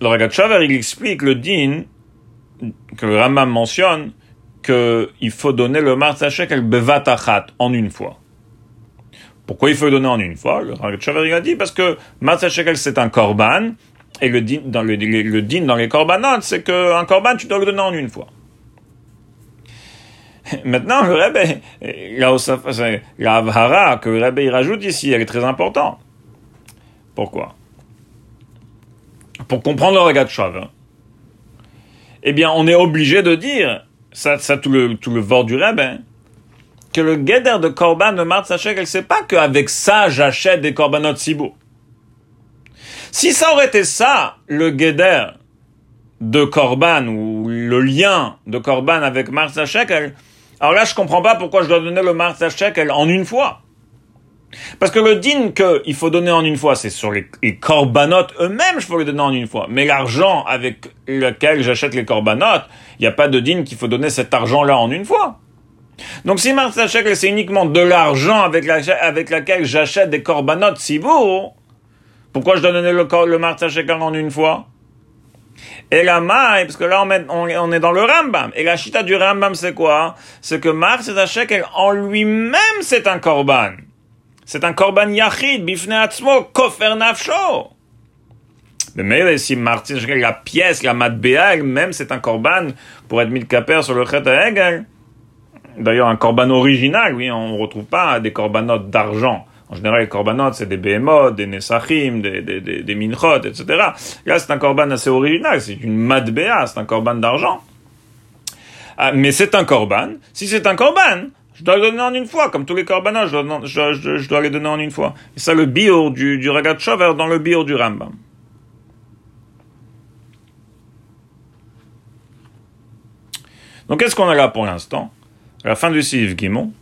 A: le Ragat il explique le din que le Rambam mentionne qu'il faut donner le Martha Shekel bevatachat en une fois. Pourquoi il faut le donner en une fois? Le Ragat il a dit parce que Martha Shekel c'est un korban et le din dans, le, le din dans les korbanot c'est qu'un korban tu dois le donner en une fois. Maintenant, le Rebbe, la Avhara que le Rebbe rajoute ici, elle est très importante. Pourquoi? Pour comprendre le de hein. eh bien, on est obligé de dire, ça, ça tout le, tout le vort du Rebbe, hein, que le guéder de Korban de Mart Sachek, elle sait pas qu'avec ça, j'achète des Korbanot Sibou. Si ça aurait été ça, le guéder de Korban, ou le lien de Korban avec Mart Sachek, alors là, je comprends pas pourquoi je dois donner le Martha Shekel en une fois. Parce que le din qu'il faut donner en une fois, c'est sur les, corbanotes eux-mêmes, je peux les donner en une fois. Mais l'argent avec lequel j'achète les corbanotes, il n'y a pas de din qu'il faut donner cet argent-là en une fois. Donc si Martha Shekel, c'est uniquement de l'argent avec, la, avec laquelle j'achète des corbanotes si beau, pourquoi je dois donner le, le Martha Shekel en une fois? Et la maille, parce que là on, est dans le Rambam. Et la chita du Rambam c'est quoi? C'est que Martha Shekel en lui-même c'est un korban. C'est un korban yachid, bifne atzmo, kofer nafsho. Mais si Martin, la pièce, la matbea, elle-même, c'est un korban pour être mis caper sur le chet Hegel. D'ailleurs, un korban original, oui, on ne retrouve pas des corbanotes d'argent. En général, les corbanotes, c'est des behemoths, des nesachim, des, des, des, minchot, etc. Là, c'est un korban assez original, c'est une matbea, c'est un korban d'argent. Ah, mais c'est un korban. Si c'est un korban, je dois le donner en une fois, comme tous les corbanotes, je dois, les donner en une fois. Et ça, le bio du, du Ragat Shover dans le bio du Rambam. Donc, qu'est-ce qu'on a là pour l'instant? À la fin du Siv Gimon,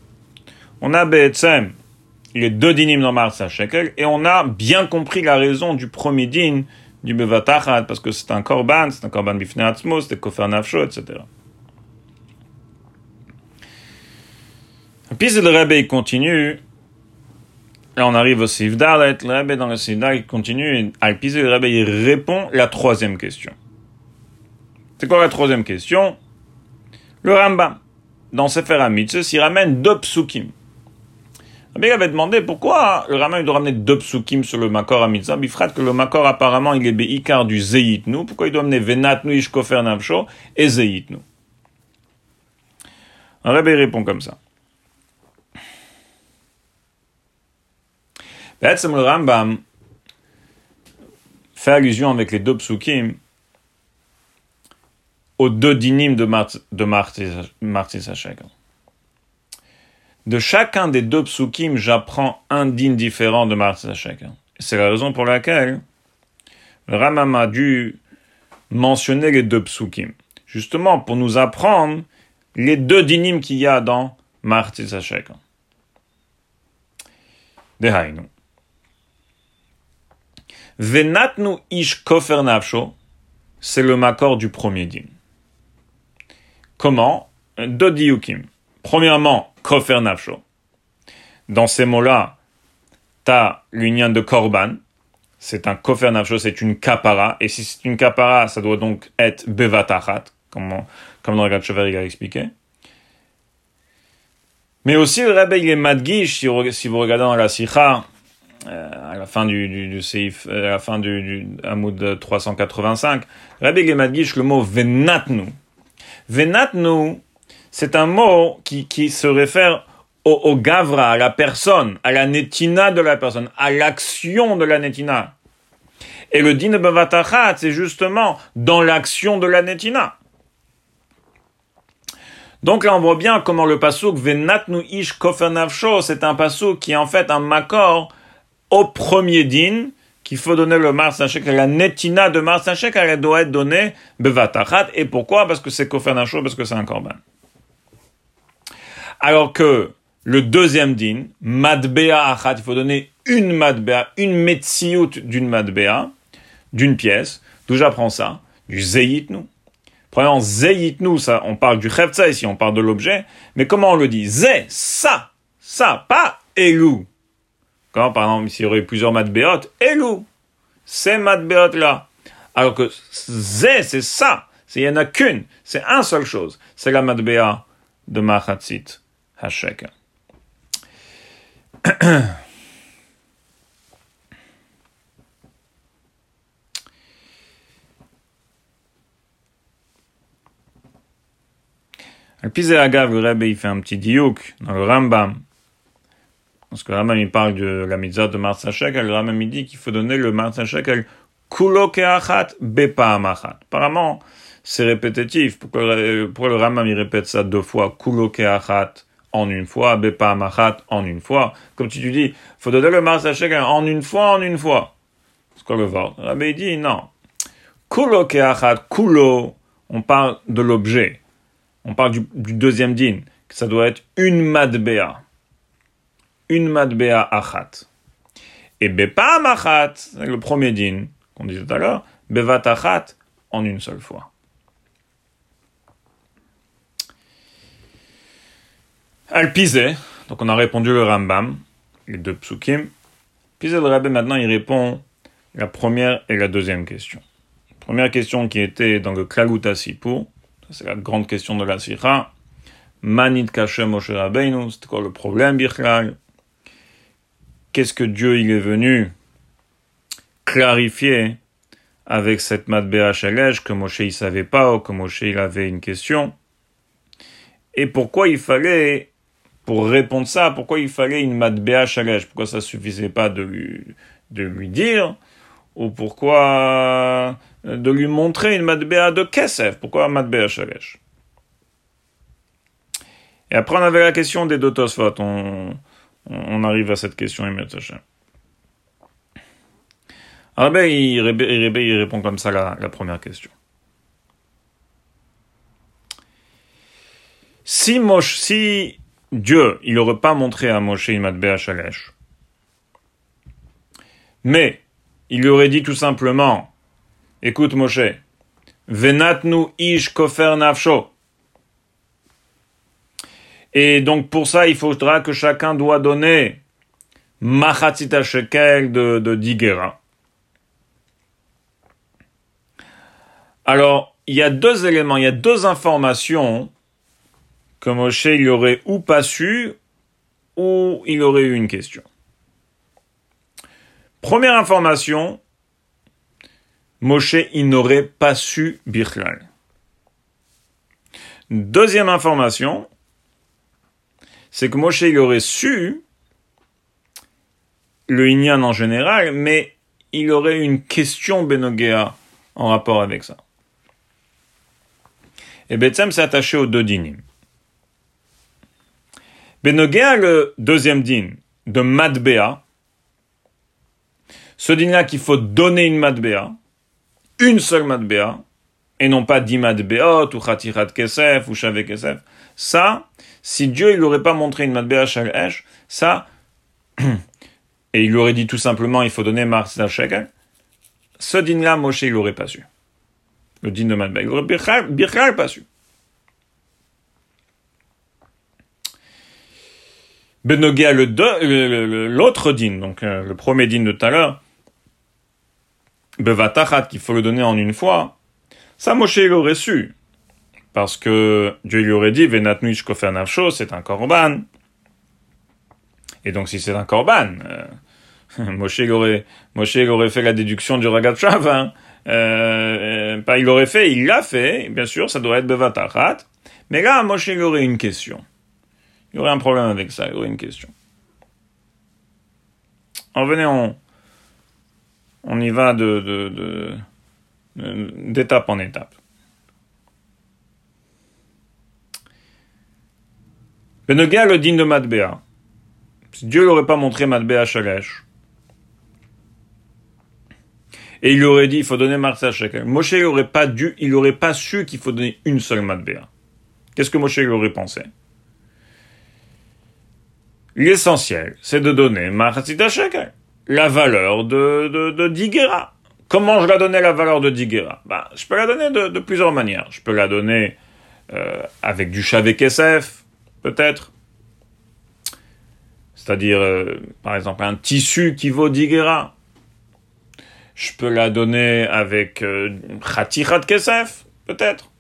A: on a Be'etzem, les deux dinim dans Mars Shekel, et on a bien compris la raison du premier din du Bevatachat, parce que c'est un korban, c'est un korban bifne atzmo, c'est kofer nafsho, etc. Puis le Rebbe il continue, et on arrive au Siv Dalet, le Rebbe dans le Siv Dalet continue, et à le Rebbe il répond la troisième question. C'est quoi la troisième question? Le Rambam, dans Sefer HaMitzvah, il ramène deux psukim. Rabbi avait demandé pourquoi le Rambam doit ramener deux psukim sur le Makor HaMitzvah, bifrat que le Makor apparemment il est beikar du Zeitnu, pourquoi il doit amener Venatnu Ishkofer Navsho et Zeitnu Rabbi répond comme ça. le Rambam fait allusion avec les deux psukim aux deux dynimes de, Martis de De chacun des deux psukim, j'apprends un din différent de Martis C'est la raison pour laquelle le Rambam a dû mentionner les deux psukim. Justement, pour nous apprendre les deux dynimes qu'il y a dans Martis Hashem. Dehainu. Venatnu ish kofer nafsho, c'est le makor du premier din. Comment? Deux diukim. Premièrement, kofer nafsho. Dans ces mots-là, t'as l'union de korban. C'est un kofer nafsho, c'est une kapara. Et si c'est une kapara, ça doit donc être bevatachat, comme, dans le Gatchever il a expliqué. Mais aussi, le Rebbe, il si vous, regardez dans la sikha, euh, à la fin du, du, Seif, euh, à la fin du, du Hamoud 385, Rabbi Gemadgish le mot venatnu. Venatnu, c'est un mot qui, qui se réfère au, gavra, à la personne, à la netina de la personne, à l'action de la netina. Et le din bavatachat, c'est justement dans l'action de la netina. Donc là, on voit bien comment le pasouk venatnu ish kofernavsho, c'est un pasouk qui est en fait un makor au premier din qu'il faut donner le Mars Shekel, la netina de Mars elle doit être donnée bevatachat. Et pourquoi? Parce que c'est kofernavsho, parce que c'est un korban. Alors que le deuxième din, madbea achat, il faut donner une madbea, une metsiout d'une madbea, d'une pièce. D'où j'apprends ça? Du zeyitnu. Premièrement, zeyitnu, ça, on parle du chevtza ici, on parle de l'objet. Mais comment on le dit? Zé, ça, ça, pas elou. Quand, par exemple, s'il y aurait plusieurs matbéot, elou, ces matbéot-là. Alors que zé, c'est ça. Il n'y en a qu'une. C'est un seule chose. C'est la matbéa de Machatzit Hashek. Al Agav, le Rebbe, il fait un petit diouk dans le Rambam. Parce que le Rambam, il parle de la mitzvah de Mars Shekel. Le Rambam, il dit qu'il faut donner le Mars Shekel kulo keachat bepa amachat. Apparemment, c'est répétitif. Pourquoi, le Rambam, il répète ça deux fois kulo keachat en une fois, bepa amachat en une fois. Comme tu dis, faut donner le Mars Shekel en une fois, en une fois. C'est quoi le Rambam, il dit non. Kulo keachat, kulo, on parle de l'objet. On parle du, deuxième din, que ça doit être une madbea. une matbea achat. Et bepa machat, le premier din qu'on disait tout à l'heure, bevat achat en une seule fois. Al donc on a répondu le Rambam, les deux psukim. Pisé le Rabbi maintenant il répond la première et la deuxième question. Première question qui était dans le Klaguta Sipur, c'est la grande question de la Sikha. Manit Kashem Moshe Rabbeinu, c'était quoi le problème, Bichlal Qu'est-ce que Dieu il est venu clarifier avec cette Matbea Shalesh que Moshe il savait pas ou que Moshe il avait une question? Et pourquoi il fallait, pour répondre ça, pourquoi il fallait une Shalesh Pourquoi ça suffisait pas de lui, dire? Ou pourquoi de lui montrer une matbea de Kesef Pourquoi Shalesh Et après, on avait la question des deux. On, on arrive à cette question immédiatement. Alors, ben, il, répond comme ça la, la première question. Si, Moshe, si Dieu, il n'aurait pas montré à Moshe une Shalesh, mais il lui aurait dit tout simplement, écoute Moshe, venatnu ish kofer nafsho. Et donc pour ça, il faudra que chacun doit donner machatzita shekel de, de. Alors, il y a deux éléments, il y a deux informations que Moshe il aurait ou pas su, ou il aurait eu une question. Première information, Moshe, il n'aurait pas su Birklal. Deuxième information, c'est que Moshe, il aurait su le Inyan en général, mais il aurait une question Benogea en rapport avec ça. Et Betsem s'est attaché aux deux. Benogea, le deuxième din de Madbea, ce din-là qu'il faut donner une matbea, une seule matbea, et non pas dix matbeot, ou khatirat kesef, ou shave kesef. Ça, si Dieu il n'aurait pas montré une matbea shalesh, ça, et il aurait dit tout simplement, il faut donner mars shekel, ce din-là, Moshe, il l'aurait pas su. Le din de matbea. Il aurait birchal pas su. Benogia, l'autre din, donc euh, le premier din de tout à l'heure, bevatachat qu'il faut le donner en une fois, ça Moshe l'aurait su. Parce que Dieu lui aurait dit, venatnuish kofer c'est un korban. Et donc si c'est un korban, euh, Moshe aurait fait la déduction du Ragatchav, hein. Euh, euh, pas il l'aurait fait, il l'a fait, bien sûr, ça doit être bevatachat. Mais là, Moshe aurait une question. Il y aurait un problème avec ça, il aurait une question. En venez, on, on y va de, d'étape en étape. Benoga le digne de Matbea. Si Dieu n'aurait pas montré Matbea Shalesh, et il lui aurait dit il faut donner Marsa Shekel, Moshe n'aurait pas dû, il n'aurait pas su qu'il faut donner une seule Matbea. Qu'est-ce que Moshe lui aurait pensé? L'essentiel, c'est de donner Marsa Shekel la valeur de, de, de Digera. Comment je la donnais la valeur de Digera ben, Je peux la donner de, plusieurs manières. Je peux la donner euh, avec du Shavek SF, peut-être. C'est-à-dire, euh, par exemple, un tissu qui vaut Digera. Je peux la donner avec euh, Khatirat Kesef, peut-être.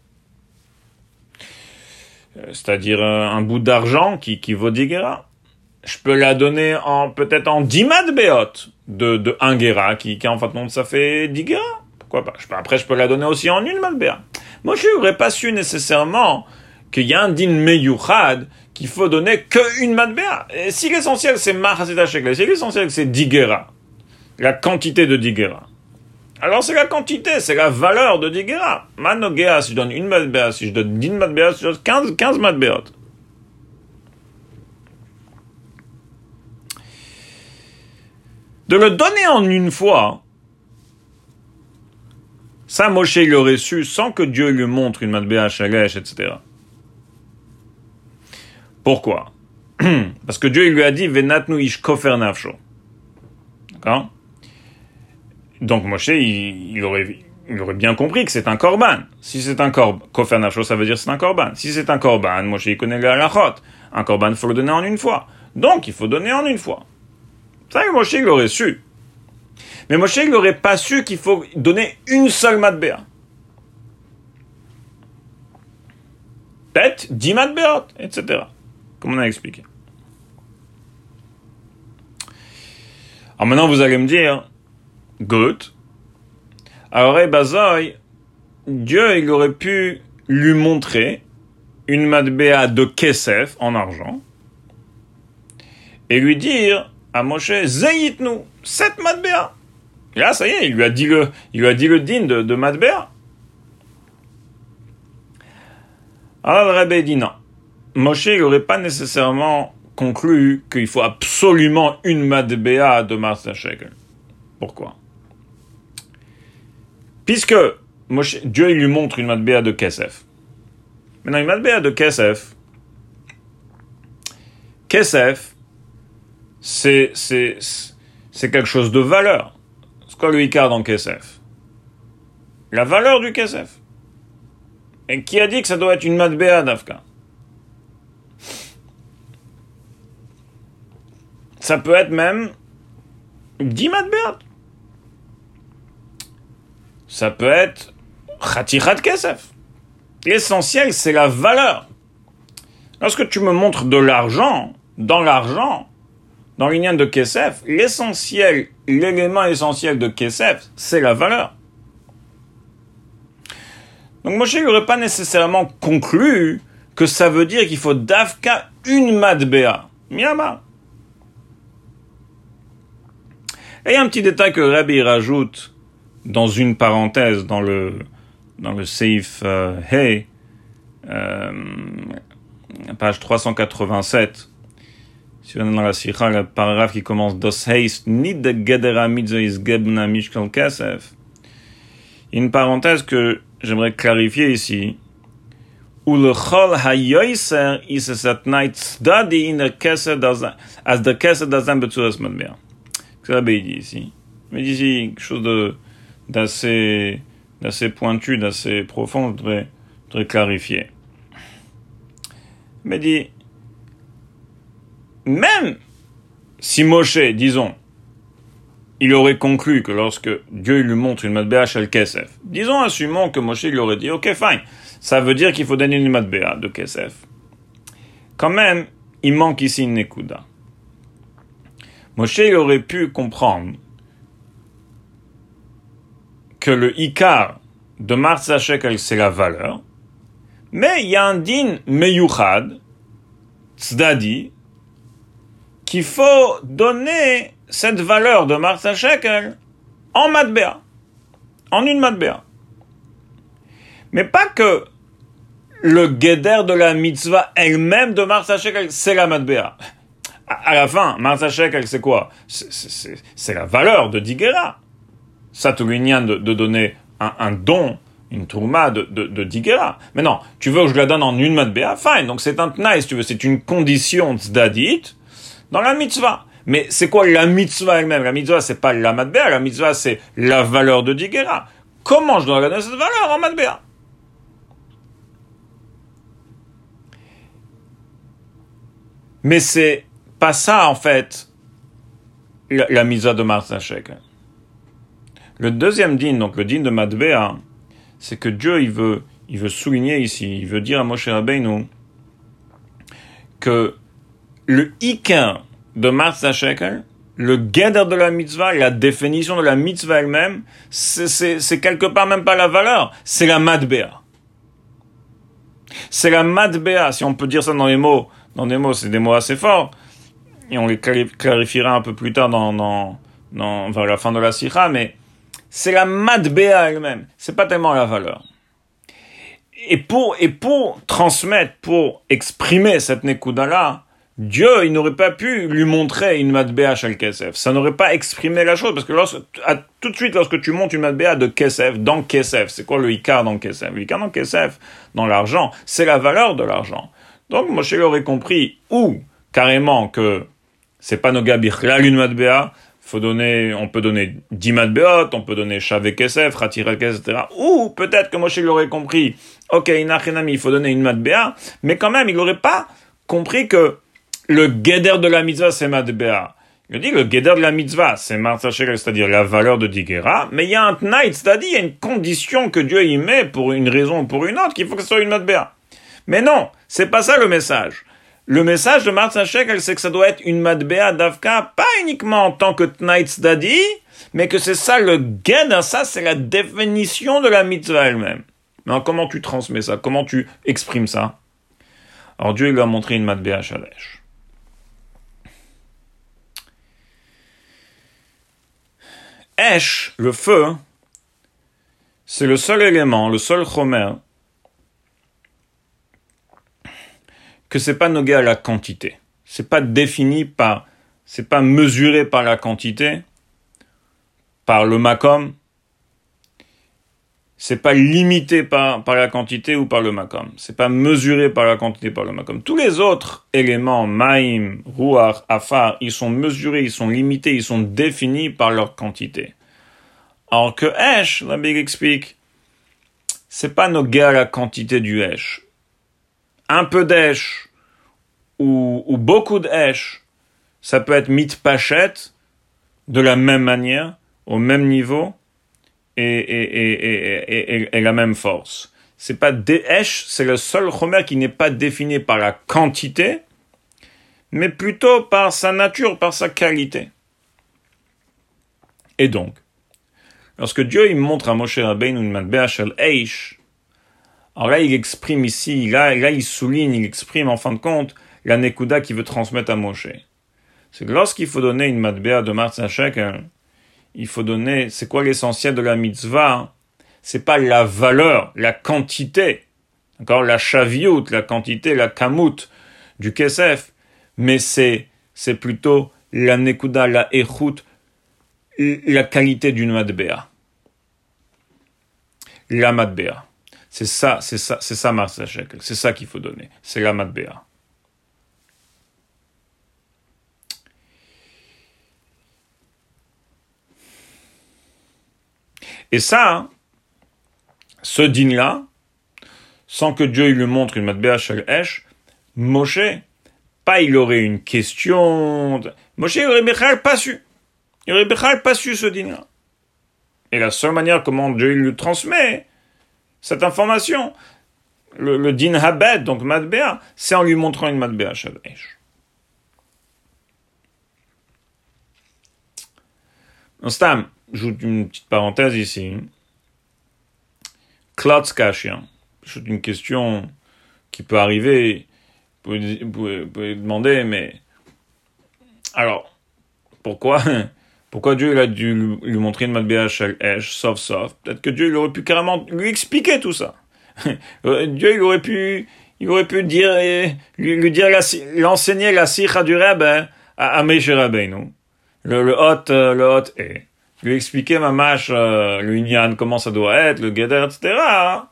A: C'est-à-dire un, bout d'argent qui, qui vaut Digera je peux la donner en peut-être en 10 mat de, de 1 guéra, qui, qui en fait non, ça fait 10 guéra. Pourquoi pas? Je peux, Après, je peux la donner aussi en une mat Moi, je n'aurais pas su nécessairement qu'il y a un din meyuchad qu'il faut donner que une mat Et si l'essentiel c'est mahasita shekla, si l'essentiel c'est 10 guéra, la quantité de 10 guéra, alors c'est la quantité, c'est la valeur de 10 guéra. Manogea, si je donne une mat si je donne 10 mat si je donne 15, 15 mat de le donner en une fois, ça Moshe l'aurait su sans que Dieu lui montre une matbéa shalesh, etc. Pourquoi? Parce que Dieu lui a dit Venatnu ish kofer nafsho. D'accord? Donc Moshe, il, aurait, bien compris que c'est un korban. Si c'est un korban, kofer nafsho, ça veut dire c'est un korban. Si c'est un korban, Moshe il connaît le halachot. Un korban, il faut le donner en une fois. Donc il faut donner en une fois. Ça, Moshe il aurait su. Mais Moshe il n'aurait pas su qu'il faut donner une seule matbéa. Peut-être 10 matbéot, etc. Comme on a expliqué. Alors maintenant, vous allez me dire, good. Alors, eh, Bazoy, Dieu, il aurait pu lui montrer une matbéa de Kesef en argent et lui dire à Moshe, nous cette matbéa. Et là, ça y est, il lui a dit le, il lui a dit le din de, de matbéa. Alors le Rabbi dit non. Moshe n'aurait pas nécessairement conclu qu'il faut absolument une matbéa de Mars Shekel. Pourquoi? Puisque Moshe, Dieu il lui montre une matbéa de Kesef. Maintenant, une matbéa de Kesef, Kesef, c'est, c'est, c'est quelque chose de valeur. C'est quoi le Icar dans Kesef La valeur du Kesef. Et qui a dit que ça doit être une matbéa d'Afka Ça peut être même 10 matbéat. Ça peut être Khatichat Kesef. L'essentiel, c'est la valeur. Lorsque tu me montres de l'argent, dans l'argent, dans l'union de Kesef, l'essentiel, l'élément essentiel de Kesef, c'est la valeur. Donc Moshe n'aurait pas nécessairement conclu que ça veut dire qu'il faut d'Afka une matbéa. Miyama. Et un petit détail que Rabbi rajoute dans une parenthèse dans le, dans le Seif euh, Hey, euh, page 387. Si êtes dans la Sikha, le paragraphe qui commence Das heist ni de Gedera is Gebna Mishkal Kesef. Une parenthèse que j'aimerais clarifier ici. Ou le chol hayoiser is a night study in the keser as the keser dazan betzuras madbea. C'est ce dit ici? Mais ici, quelque chose d'assez, d'assez pointu, d'assez profond, je voudrais, je voudrais clarifier. Mais dit, même si Moshe, disons, il aurait conclu que lorsque Dieu lui montre une matbéa le Kesef, disons, assumons que Moshe lui aurait dit, ok, fine, ça veut dire qu'il faut donner une matbéa de Kesef. Quand même, il manque ici une Nekuda. Moshe aurait pu comprendre que le Ikar de Martha Shekel, c'est la valeur, mais il y a un din meyuchad, tzdadi, qu'il faut donner cette valeur de Martha Shekel en matbea, en une matbea. Mais pas que le guéder de la mitzvah elle-même de Martha Shekel, c'est la matbea. À la fin, Martha Shekel, c'est quoi? C'est la valeur de Digera. Ça te de, de donner un, don, une tourma de, de, Digera. Mais non, tu veux que je la donne en une matbea Fine. Donc c'est un nice, tu veux, c'est une condition tzadit dans la mitzvah. Mais c'est quoi la mitzvah elle-même? La mitzvah, c'est pas la matbea, la mitzvah, c'est la valeur de Digera. Comment je dois donner cette valeur en matbea? Mais c'est pas ça, en fait, la, mitzvah de Marzachek. Le deuxième din, donc le din de Matbea, c'est que Dieu, il veut, il veut souligner ici, il veut dire à Moshe Rabbeinu que le ikar de Martha Shekel, le guéder de la mitzvah, la définition de la mitzvah elle-même, c'est quelque part même pas la valeur, c'est la madbea. C'est la madbea, si on peut dire ça dans les mots, dans des mots, c'est des mots assez forts, et on les clarifiera un peu plus tard dans, la fin de la sikha, mais c'est la madbea elle-même, c'est pas tellement la valeur. Et pour, et pour transmettre, pour exprimer cette nekuda-là, Dieu, il n'aurait pas pu lui montrer une matbéa le Kesef. Ça n'aurait pas exprimé la chose, parce que lorsque, tout de suite, lorsque tu montes une matbéa de Kesef, dans Kesef, c'est quoi le Icar dans Kesef? Le Icar dans Kesef, dans l'argent, c'est la valeur de l'argent. Donc, Moshe aurait compris ou carrément que c'est pas Noga Bichlal une Matbea, faut donner, on peut donner 10 Matbeot, on peut donner Shavé Kesef, Ratirel Kesef, etc. Ou peut-être que Moshe l'aurait compris, ok, Inachenami, il faut donner une Matbea, mais quand même, il n'aurait pas compris que le Geder de la mitzvah, c'est Matbea. Il dit le Geder de la mitzvah, c'est Martha c'est-à-dire la valeur de Digera, mais il y a un Tnight, c'est-à-dire il y a une condition que Dieu y met pour une raison ou pour une autre, qu'il faut que ce soit une Matbea. Mais non, c'est pas ça le message. Le message de Martha Shekel, c'est que ça doit être une Matbea d'Avka, pas uniquement en tant que Tnight Daddy, mais que c'est ça le Geder, ça c'est la définition de la mitzvah elle-même. Mais comment tu transmets ça? Comment tu exprimes ça? Alors Dieu lui a montré une Matbea Shalesh. Esh, le feu, c'est le seul élément, le seul chomer, que c'est pas nogué à la quantité. C'est pas défini par, c'est pas mesuré par la quantité, par le makom, c'est pas limité par, par la quantité ou par le makom. C'est pas mesuré par la quantité par le makom. Tous les autres éléments, maïm, ruach, afar, ils sont mesurés, ils sont limités, ils sont définis par leur quantité. Alors que Esh, la Big explique, c'est pas nos à la quantité du Esh. Un peu d'Esh ou, ou beaucoup d'Esh, ça peut être mit pachette de la même manière, au même niveau, et, la même force. C'est pas Desh, c'est le seul Homer qui n'est pas défini par la quantité, mais plutôt par sa nature, par sa qualité. Et donc, lorsque Dieu il montre à Moshe Rabbeinu une matbea shel Eish, alors là il exprime ici, là, là il souligne, il exprime en fin de compte la Nekuda qu'il veut transmettre à Moshe. C'est que lorsqu'il faut donner une matbea de Mars chacun, il faut donner, c'est quoi l'essentiel de la mitzvah C'est pas la valeur, la quantité, encore la chaviout, la quantité, la kamut du kesef, mais c'est, c'est plutôt la nekuda, la echut, la qualité d'une matbea. La matbea. C'est ça, c'est ça, c'est ça, C'est ça qu'il faut donner. C'est la matbea. Et ça, ce din-là, sans que Dieu lui montre une matbea shel esh, Moshe, pas il aurait une question. Moshe il aurait pas su. Il aurait pas su ce din-là. Et la seule manière comment Dieu lui transmet cette information, le, din habed, donc matbea, c'est en lui montrant une matbea shel esh. Stam, J'ajoute une petite parenthèse ici. Klatskashia. C'est une question qui peut arriver. Vous pouvez, demander, mais. Alors, pourquoi pourquoi Dieu a dû lui montrer une matbéa Esh, sauf sauf Peut-être que Dieu il aurait pu carrément lui expliquer tout ça. Dieu il aurait pu il aurait pu dire lui, dire l'enseigner la sikha du Rebbe à, à Meishe le hot euh, le hot est lui expliquer ma mâche, euh, le comment ça doit être, le Geder, etc. Hein.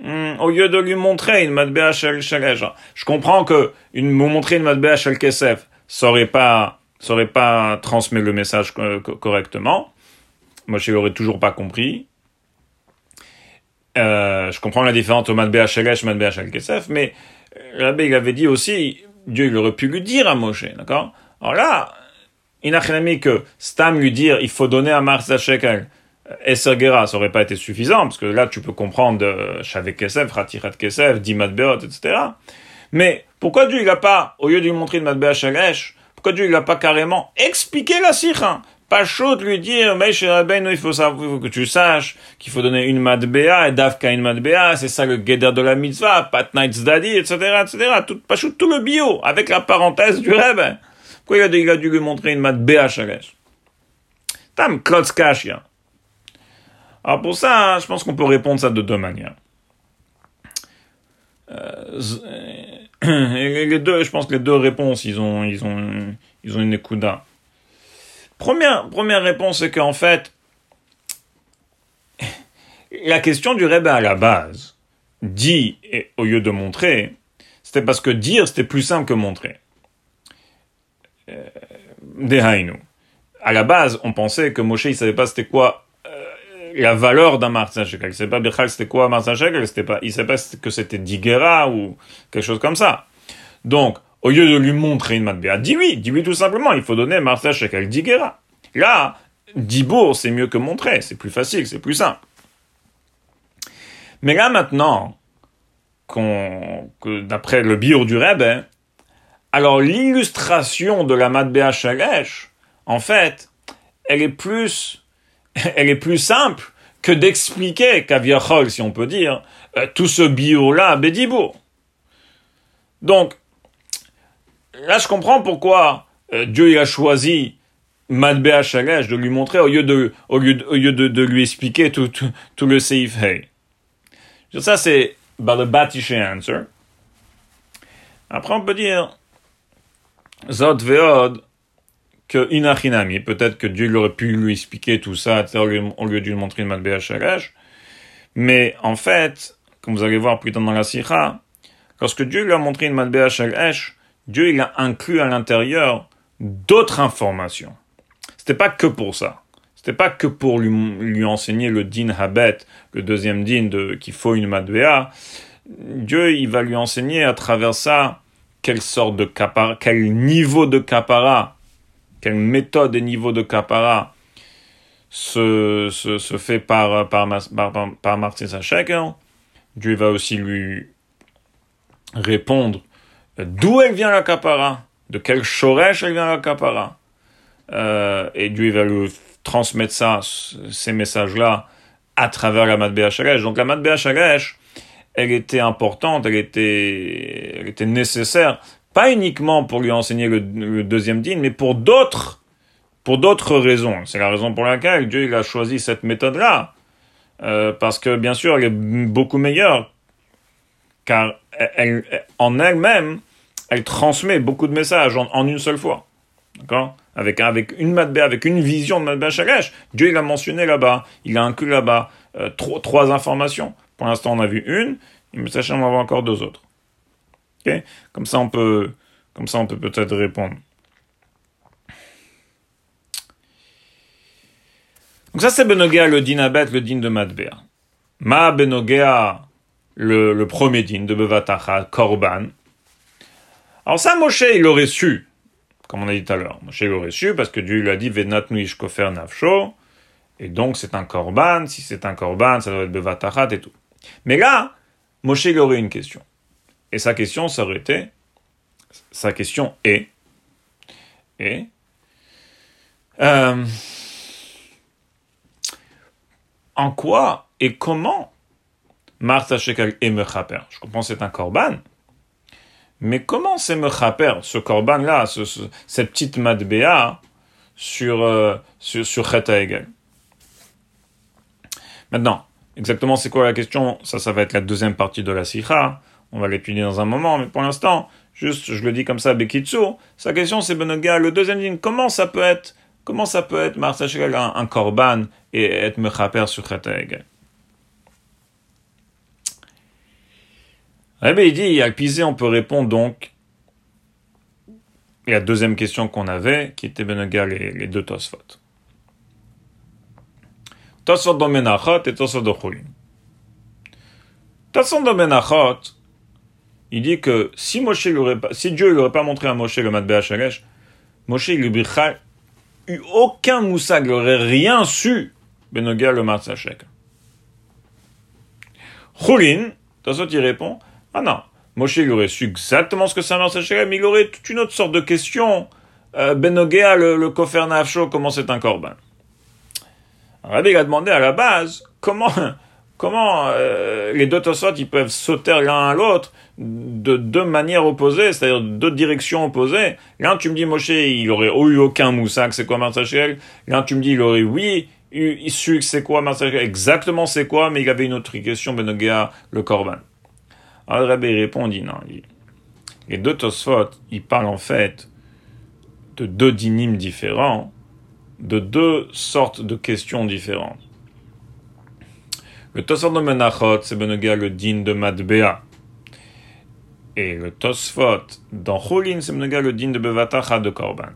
A: Hmm, au lieu de lui montrer une matbea shel Je comprends que une, montrer une matbea shel kesef, ça aurait pas, ça pas transmis le message correctement. Moi, je l'aurais toujours pas compris. Euh, je comprends la différence entre matbea shelesh et matbea shel kesef, mais euh, l'abbé, il avait dit aussi, Dieu, il aurait pu lui dire à Moshe, d'accord? Alors là, Inachinami que Stam lui dire il faut donner à Mars Shekel Esser Gera, ça aurait pas été suffisant, parce que là tu peux comprendre Shavek Kesef, Ratirat Kesef, Dimat Beot, etc. Mais pourquoi Dieu il a pas, au lieu de lui montrer le Matbea Shalesh, pourquoi Dieu il a pas carrément expliqué la sikha Pas chaud de lui dire, mais chez il faut que tu saches qu'il faut donner une Matbea et Davka une Matbea, c'est ça le Geder de la mitzvah, Pat Nights Daddy, etc., etc. Tout, pas chaud, tout le bio, avec la parenthèse du Rebbe. Pourquoi il a, dû lui montrer une mat BHLS Tam Klotzkashia. Alors pour ça, je pense qu'on peut répondre ça de deux manières. Euh, les deux, je pense que les deux réponses, ils ont, ils ont, ils ont une écouda. Première, première réponse, c'est qu'en fait, la question du Rebbe à la base, dit au lieu de montrer, c'était parce que dire, c'était plus simple que montrer. Dehainu. À la base, on pensait que Moshe, il savait pas c'était quoi euh, la valeur d'un Martin Shekel. Il savait pas Bechal c'était quoi Martin Shekel, c'était pas, il savait pas que c'était Digera ou quelque chose comme ça. Donc, au lieu de lui montrer une matbéa, dis-lui, dis-lui tout simplement, il faut donner Martin Shekel Digera. Là, Dibour, c'est mieux que montrer, c'est plus facile, c'est plus simple. Mais là maintenant, qu'on, que d'après le bio du Rebbe, alors l'illustration de la Matbea Shalesh, en fait, elle est plus, elle est plus simple que d'expliquer Kaviachol, si on peut dire, euh, tout ce bio-là à. Donc, là, je comprends pourquoi euh, Dieu a choisi Matbea Shalesh de lui montrer au lieu de, au lieu de, au lieu de, lui expliquer tout, le Seif Hey. Ça, c'est Batishe answer. Après, on peut dire, Zod Veod, que Inachinami, peut-être que Dieu aurait pu lui expliquer tout ça, au lieu de lui montrer Matbea Shalesh. Mais, en fait, comme vous allez voir plus tard dans la Sikha, lorsque Dieu lui a montré une Shalesh, Dieu, il a inclus à l'intérieur d'autres informations. C'était pas que pour ça. C'était pas que pour lui, lui enseigner le din habet, le deuxième din de qu'il faut une madbea. Dieu, il va lui enseigner à travers ça quelle sorte de kapara, quel niveau de kapara, quelle méthode et niveau de kapara se, se, fait par, par, par, Martin Dieu va aussi lui répondre d'où elle vient la kapara, de quel shoresh elle vient la kapara. Euh, et Dieu va lui transmettre ça, ces messages-là, à travers la Matbea Shalesh. Donc la Matbea Shalesh, elle était importante, elle était, nécessaire, pas uniquement pour lui enseigner le, deuxième din, mais pour d'autres, pour d'autres raisons. C'est la raison pour laquelle Dieu il a choisi cette méthode-là, euh, parce que bien sûr, elle est beaucoup meilleure, car en elle-même, elle transmet beaucoup de messages en, une seule fois. D'accord? Avec, avec une matbea, avec une vision de. Dieu, il a mentionné là-bas, il a inclus là-bas euh, trois, informations. Pour l'instant, on a vu une, il me sache, on va encore deux autres. Ok? Comme ça, on peut, comme ça, on peut peut-être répondre. Donc ça, c'est Benogea, le din abet, le din de matbea. Ma Benogea, le, le premier din de Bevatacha, Korban. Alors ça, Moshe, il aurait su comme on a dit tout à l'heure. Moshe l'aurait su parce que Dieu lui a dit Venatnu kofer nafsho, et donc c'est un korban. Si c'est un korban, ça doit être bevatachat et tout. Mais là, Moshe il aurait une question. Et sa question, été sa question est et euh, en quoi et comment Martha Shekel est mechaper Je comprends c'est un korban, mais comment c'est Mechaper, ce korban-là, ce, cette petite madbea, sur, euh, sur, sur Maintenant, exactement c'est quoi la question? Ça, ça va être la deuxième partie de la sikha. On va l'étudier dans un moment, mais pour l'instant, juste, je le dis comme ça, Bekitsu, sa question c'est Benoga, le deuxième ligne, comment ça peut être, comment ça peut être, un, un korban et être Mechaper sur Chet Eh bien, il dit, Alpisé, on peut répondre donc la deuxième question qu'on avait, qui était Benoga les, les deux Tosfot. Tosfot de Menachot et Tosfot de Chulin. Tosfot de Menachot, il dit que si Moshe pas, si Dieu pas montré à Moshe le Matbea Shalesh, Moshe il n'aurait eu aucun moussa, il n'aurait rien su Benoga le Matzachek. Chulin, Tosfot il répond, ah non, Moshe, il aurait su exactement ce que c'est un Sachem, mais il aurait toute une autre sorte de question. Euh, Benogea, le, le comment c'est un korban Rabbi a demandé à la base comment, comment euh, les deux Tosot ils peuvent sauter l'un à l'autre de deux manières opposées, c'est-à-dire deux directions opposées. L'un, tu me dis, Moshe, il aurait eu aucun moussak, c'est quoi Marsachel L'un, tu me dis, il aurait, oui, eu, su c'est quoi Marsachel, exactement c'est quoi, mais il avait une autre question, Benogea, le korban. Alors Rabbi répond, dit non. Les deux Tosfot, ils parlent en fait de deux dynimes différents, de deux sortes de questions différentes. Le Tosfot de Menachot, c'est Benoga le din de Madbea. Et le Tosfot dans Cholin, c'est Benoga le din de Bevatacha de Korban.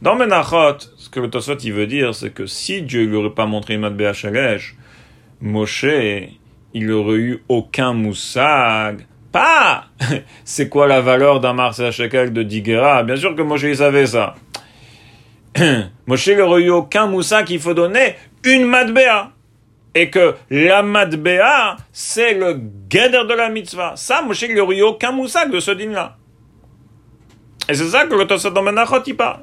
A: Dans Menachot, ce que le Tosfot il veut dire, c'est que si Dieu lui aurait pas montré Matbea Shalesh, Moshe, il aurait eu aucun moussag. Pas C'est quoi la valeur d'un Mars Shekel de Digera Bien sûr que Moshe il savait ça. Moshe il aurait eu aucun moussag qu'il faut donner une Matbea. Et que la Matbea, c'est le guéder de la mitzvah. Ça, Moshe il aurait eu aucun moussag de ce din-là. Et c'est ça que le dans Menachot il parle.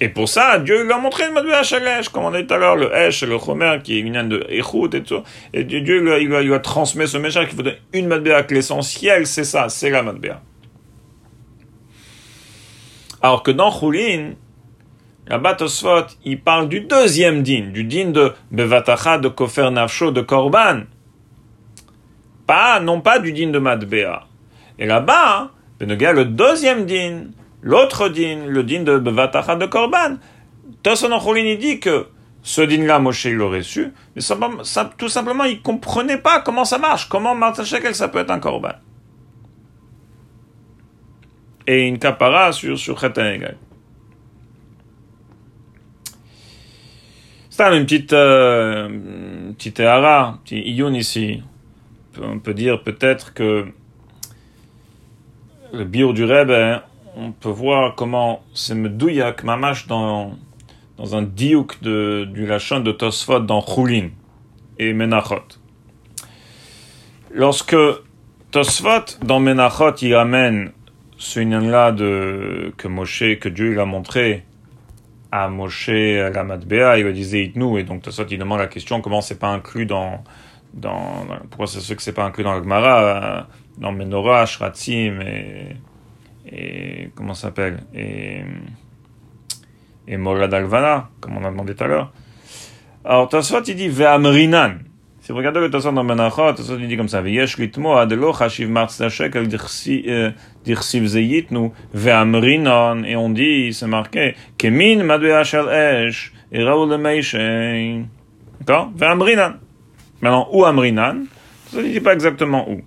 A: Et pour ça, Dieu lui a montré le Madoué Hachalesh, comme on dit tout à l'heure, le Hesh, le Chomer, qui est une de Echout et tout. Et Dieu lui a, il lui a, transmis ce message qu'il faut donner une Madbéa, que l'essentiel, c'est ça, c'est la Madbéa. Alors que dans Choulin, la Batosfot, il parle du deuxième din, du din de Bevatacha, de Kofer Nafsho, de Korban. Pas, non pas du din de Madbéa. Et là-bas, le deuxième din, L'autre din, le din de Bevatacha de Korban, Tosson il dit que ce din-là, Moshe l'aurait su, mais tout simplement, il comprenait pas comment ça marche, comment Shekel, ça peut être un Korban. Et une kapara sur, sur. C'est une petite, euh, une petite un petit iyun ici. On peut dire peut-être que le bio du Rebbe, hein, on peut voir comment c'est Medouyak Mamash dans, dans un diouk de, du Lachon de Tosfot dans Choulin et Menachot. Lorsque Tosfot dans Menachot il amène ce là de que Moshe, que Dieu il a montré à Moshe à la Matbea, il lui disait et donc Tosfot il demande la question comment c'est pas inclus dans, dans pourquoi c'est ce que c'est pas inclus dans la Gemara, dans Menorah, Shratzim et et comment ça s'appelle et, et Morad Alvana, comme on a demandé tout à l'heure. Alors Tosfot il dit Ve'amrinan. Si vous regardez le Tosfot dans Menachot, Tosfot il dit comme ça Ve'yesh litmo adelo chashiv martz shekel dirsiv zeyitnu Ve'amrinan. Et on dit, c'est marqué Kemin madbea shel esh raoul meishen. D'accord? Ve'amrinan. Maintenant, où Amrinan Ça ne dit pas exactement où.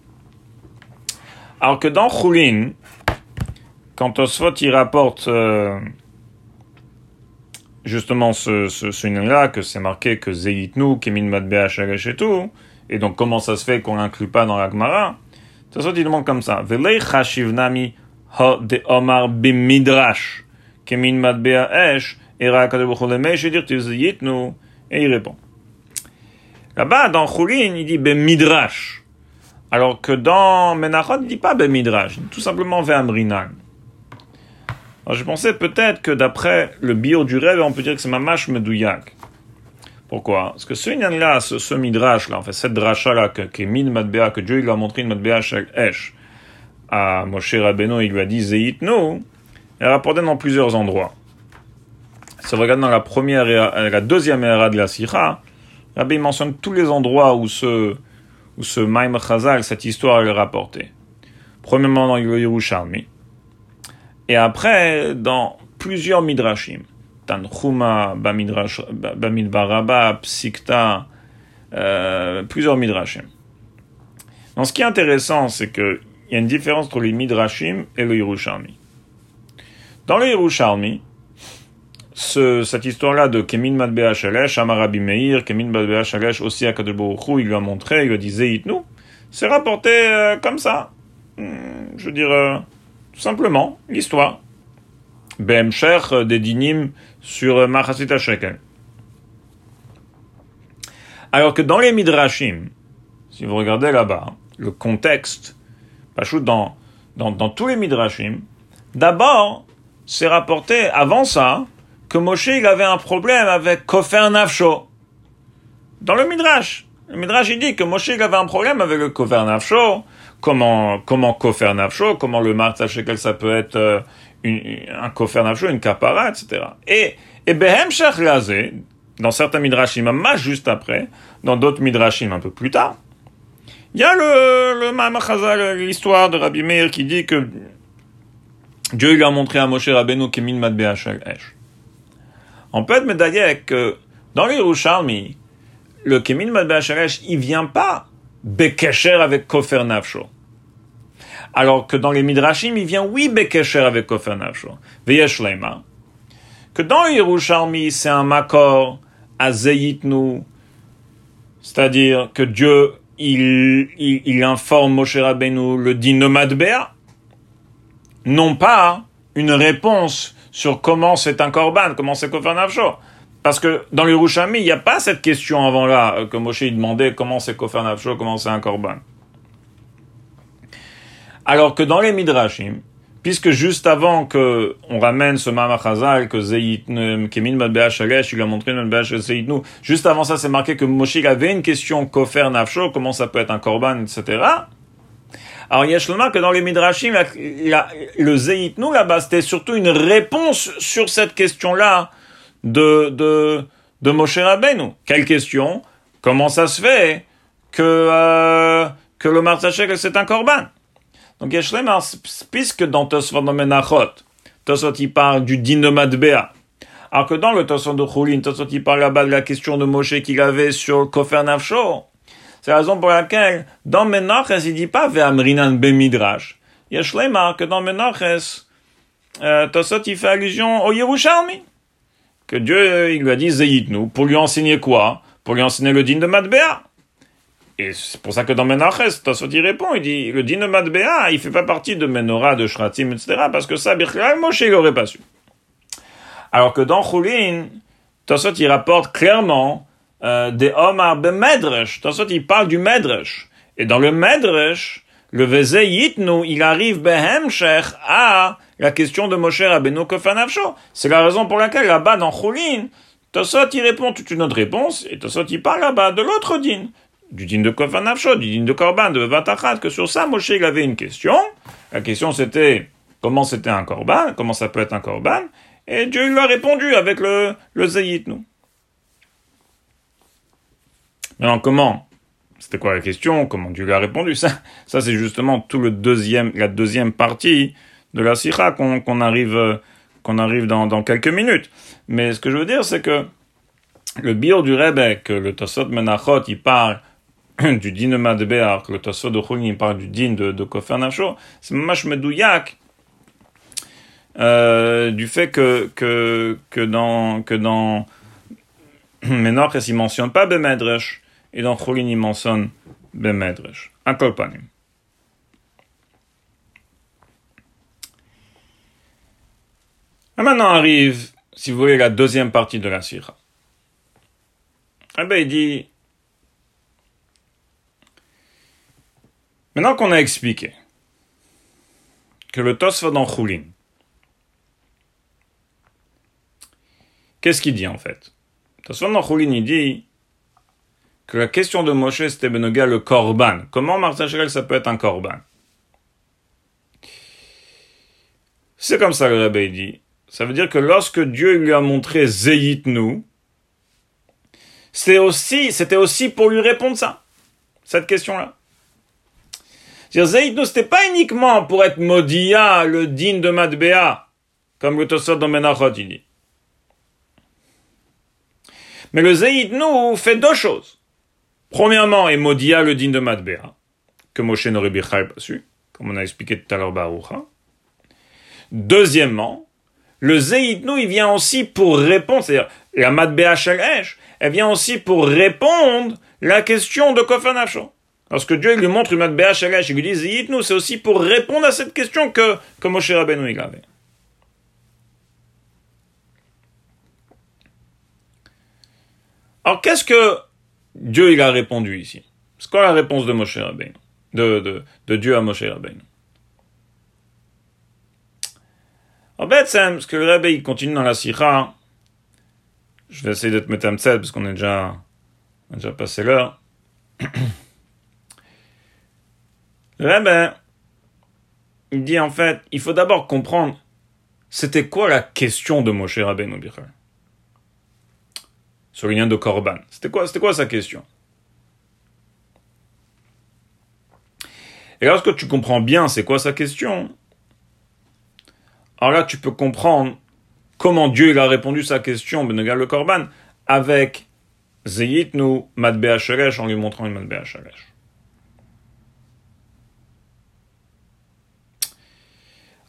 A: Alors que dans Choulin, quand Osfot il rapporte euh, justement ce, ce, là que c'est marqué que Zeitnu, Kemin Madbea Shalesh et tout, et donc comment ça se fait qu'on l'inclut pas dans la Gemara Tosfot il demande comme ça Velei Chashivnami Ha de Omar Bimidrash Kemin Madbea Esh Era Kadebucholemei Shedirtiv Zeitnu et il répond. Là-bas, dans Choulin, il dit Bemidrash. Alors que dans Menachot, il dit pas Bemidrash, tout simplement Ve'amrinan. Alors je pensais peut-être que d'après le bio du rêve, on peut dire que c'est Mamash Medouyak. Pourquoi? Parce que ce là ce, ce midrash là, en fait cette dracha là, que, qui est min matbea, que Dieu il a montré une matbea chez Esh à Moshe Rabbeinu, il lui a dit Zeitnu, elle est rapportée dans plusieurs endroits. Si on regarde dans la première et la deuxième era de la Sikha, Rabbi mentionne tous les endroits où ce, où ce Maïm Chazal, cette histoire est rapportée. Premièrement dans le Yerushalmi, et après, dans plusieurs midrashim, Tanchuma, Bamidbaraba, Psikta, euh, plusieurs midrashim. Donc ce qui est intéressant, c'est qu'il y a une différence entre les midrashim et le Yerushalmi. Dans le Yerushalmi, ce, cette histoire-là de Kemin Madbea Shalesh, Amarabi Meir, Kemin Madbea Shalesh, aussi à Kadeborou, il lui a montré, il lui a dit Zeitnu, c'est rapporté euh, comme ça. Hmm, je veux dire, euh, simplement l'histoire. Bemcher euh, des dinim sur euh, Machasit Shekel. Alors que dans les Midrashim, si vous regardez là-bas, le contexte, dans, dans, dans tous les Midrashim, d'abord, c'est rapporté avant ça que Moshe il avait un problème avec Kofer Nafsho. Dans le Midrash. Le Midrash il dit que Moshe il avait un problème avec le Kofer Nafsho, comment comment kofer nafsho, comment le martha shekel ça peut être un kofer nafsho, une kapara, etc. Et et behem lazé, dans certains midrashim, mas juste après, dans d'autres midrashim un peu plus tard, il y a le le l'histoire de Rabbi Meir qui dit que Dieu lui a montré à Moshe Rabbeinu kemin madbea esh. On peut être médaillé que dans les Rouchalmi, le kemin madbea esh, il vient pas Bekesher avec Kofer Nafsho. Alors que dans les Midrashim, il vient oui Bekesher avec Kofer Nafsho. Veyesh Que dans Yerushalmi, c'est un makor à Zeyitnu. C'est-à-dire que Dieu, il, il, informe Moshe Rabbeinu le dit nomade Non pas une réponse sur comment c'est un korban, comment c'est Kofer Nafsho. Parce que dans le il n'y a pas cette question avant là, euh, que Moshe demandait comment c'est Kofer Nafsho, comment c'est un korban. Alors que dans les Midrashim, puisque juste avant que on ramène ce Mamachazal, que Zeyit, Kemin Shalesh, il a montré nous, juste avant ça, c'est marqué que Moshe avait une question Kofer Nafsho, comment ça peut être un korban, etc. Alors, il y a que dans les Midrashim, le Zeyit nous là-bas, c'était surtout une réponse sur cette question-là de, de, de Moshe Rabbeinu. Quelle question? Comment ça se fait que, euh, que le Martachek c'est un korban? Donc Yeshlema, puisque dans Tosfot de Menachot, Tosfot il parle du din de Madbea, alors que dans le Tosfot de Choulin, Tosfot il parle là-bas de la question de Moshe qu'il avait sur Kofer Nafsho, c'est la raison pour laquelle dans Menachos, il dit pas Ve'amrinan Bemidrash. Yeshlema, que dans Menachos, euh, il fait allusion au Yerushalmi. Que Dieu il lui a dit nous pour lui enseigner quoi? Pour lui enseigner le din de Madbea. Et c'est pour ça que dans Menaches, Tosfot il répond, il dit le din de Madbea, il fait pas partie de Menorah, de Shratim, etc. Parce que ça, Birchal Moshe il aurait pas su. Alors que dans Choulin, Tosfot il rapporte clairement euh, des Omar Bemedresh. Tosfot il parle du Medresh. Et dans le Medresh, le Veze Yitnu, il arrive Behemshech à la question de Moshe Rabbeinu Kofanavsho. C'est la raison pour laquelle là-bas dans Choulin, Tosot il répond toute une autre réponse, et Tosot il parle là-bas de l'autre din, du din de Kofanavsho, du din de Korban, de Vatachat, que sur ça Moshe il avait une question. La question c'était comment c'était un Korban, comment ça peut être un Korban, et Dieu lui a répondu avec le, le Zayitnu. Maintenant comment? C'était quoi la question? Comment Dieu lui a répondu? Ça, ça c'est justement tout le deuxième, la deuxième partie de la sira qu'on arrive, qu'on arrive dans, quelques minutes. Mais ce que je veux dire, c'est que le bio du Rebbe, le Tosot Menachot, il parle du din de Madbear, que le Tosot de Chulin, parle du din de, de Kofer Nacho, c'est mamash medouyak euh, du fait que, que, que dans, que dans Menachos, il mentionne pas Bemedresh, et dans Chulin, il mentionne Bemedresh. Un kolpanim. Et maintenant arrive, si vous voulez, la deuxième partie de la sira. Eh ben, il dit, maintenant qu'on a expliqué que le va dans qu'est-ce qu'il dit en fait? Tosfot dans Choulin, il dit que la question de Moshe, c'était Benoga le korban. Comment Martin ça peut être un korban? C'est comme ça que le dit. Ça veut dire que lorsque Dieu lui a montré aussi, c'était aussi pour lui répondre ça, cette question-là. Nous, c'était pas uniquement pour être Modia, le digne de Madbea, comme le Tosot dans Menachot, il dit. Mais le nous fait deux choses. Premièrement, est Modia, le digne de Madbea, que Moshe n'aurait pas su, comme on a expliqué tout à l'heure Barucha. Deuxièmement, le Zeitnou, il vient aussi pour répondre, c'est-à-dire la Madbea elle vient aussi pour répondre la question de Kofanachon. Lorsque Dieu lui montre une Shalesh, il lui dit Zeitnou, c'est aussi pour répondre à cette question que, que Moshe Rabbeinu il avait. Alors qu'est-ce que Dieu il a répondu ici? C'est quoi la réponse de Moshe Rabbeinu? De, de, de Dieu à Moshe Rabbeinu? En fait, ce que le il continue dans la Sikha, je vais essayer mettre un parce qu'on est déjà, on a déjà passé l'heure. le Rebbe, il dit en fait, il faut d'abord comprendre, c'était quoi la question de Moshe Rabbeinu Bichal? Sur l'union de Korban. C'était quoi, c'était quoi sa question? Et lorsque tu comprends bien c'est quoi sa question, alors là, tu peux comprendre comment Dieu a répondu sa question, Benegal le Korban, avec Zeyitnu Sheresh en lui montrant une Madbea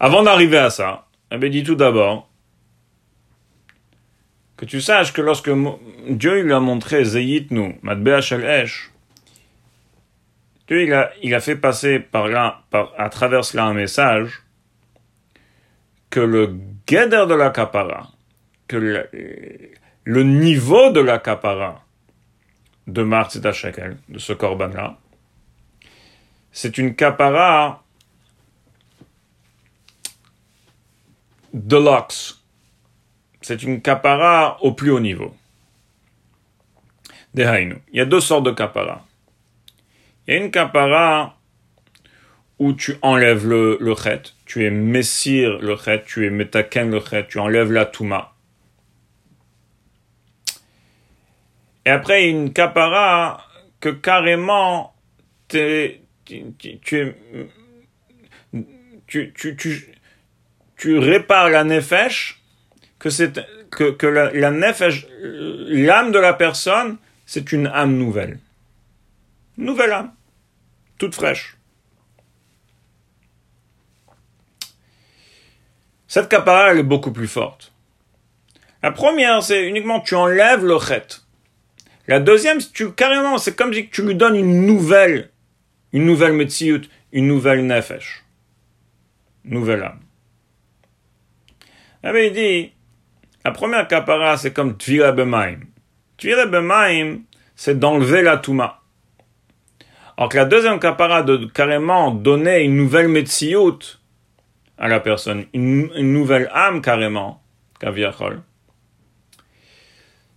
A: Avant d'arriver à ça, eh bien, dit tout d'abord que tu saches que lorsque Dieu lui a montré Zeyitnu, Matbea Esh, Dieu il a, fait passer à travers cela un message que le guéder de la capara, que le, niveau de la capara de Mars et d'Achakel, de ce corban-là, c'est une capara deluxe. C'est une capara au plus haut niveau. Il y a deux sortes de capara. Il y a une capara où tu enlèves le, le chet, tu es messire le chet, tu es metaken le chet, tu enlèves la touma. Et après, une capara que carrément tu, tu, tu, tu, répares la nefesh, que, c'est, que, la, la nefesh, l'âme de la personne, c'est une âme nouvelle. Nouvelle âme. Toute fraîche. Cette capara, elle est beaucoup plus forte. La première, c'est uniquement tu enlèves le chet. La deuxième, tu, carrément, c'est comme si tu lui donnes une nouvelle, une nouvelle metziut, une nouvelle nefesh. Nouvelle âme. Il avait dit, la première kapara, c'est comme Tvira Bemaim. Tvira Bemaim, c'est d'enlever la Touma. Alors que la deuxième kapara, de carrément donner une nouvelle Metsiout à la personne, une, nouvelle âme carrément, Kaviachol.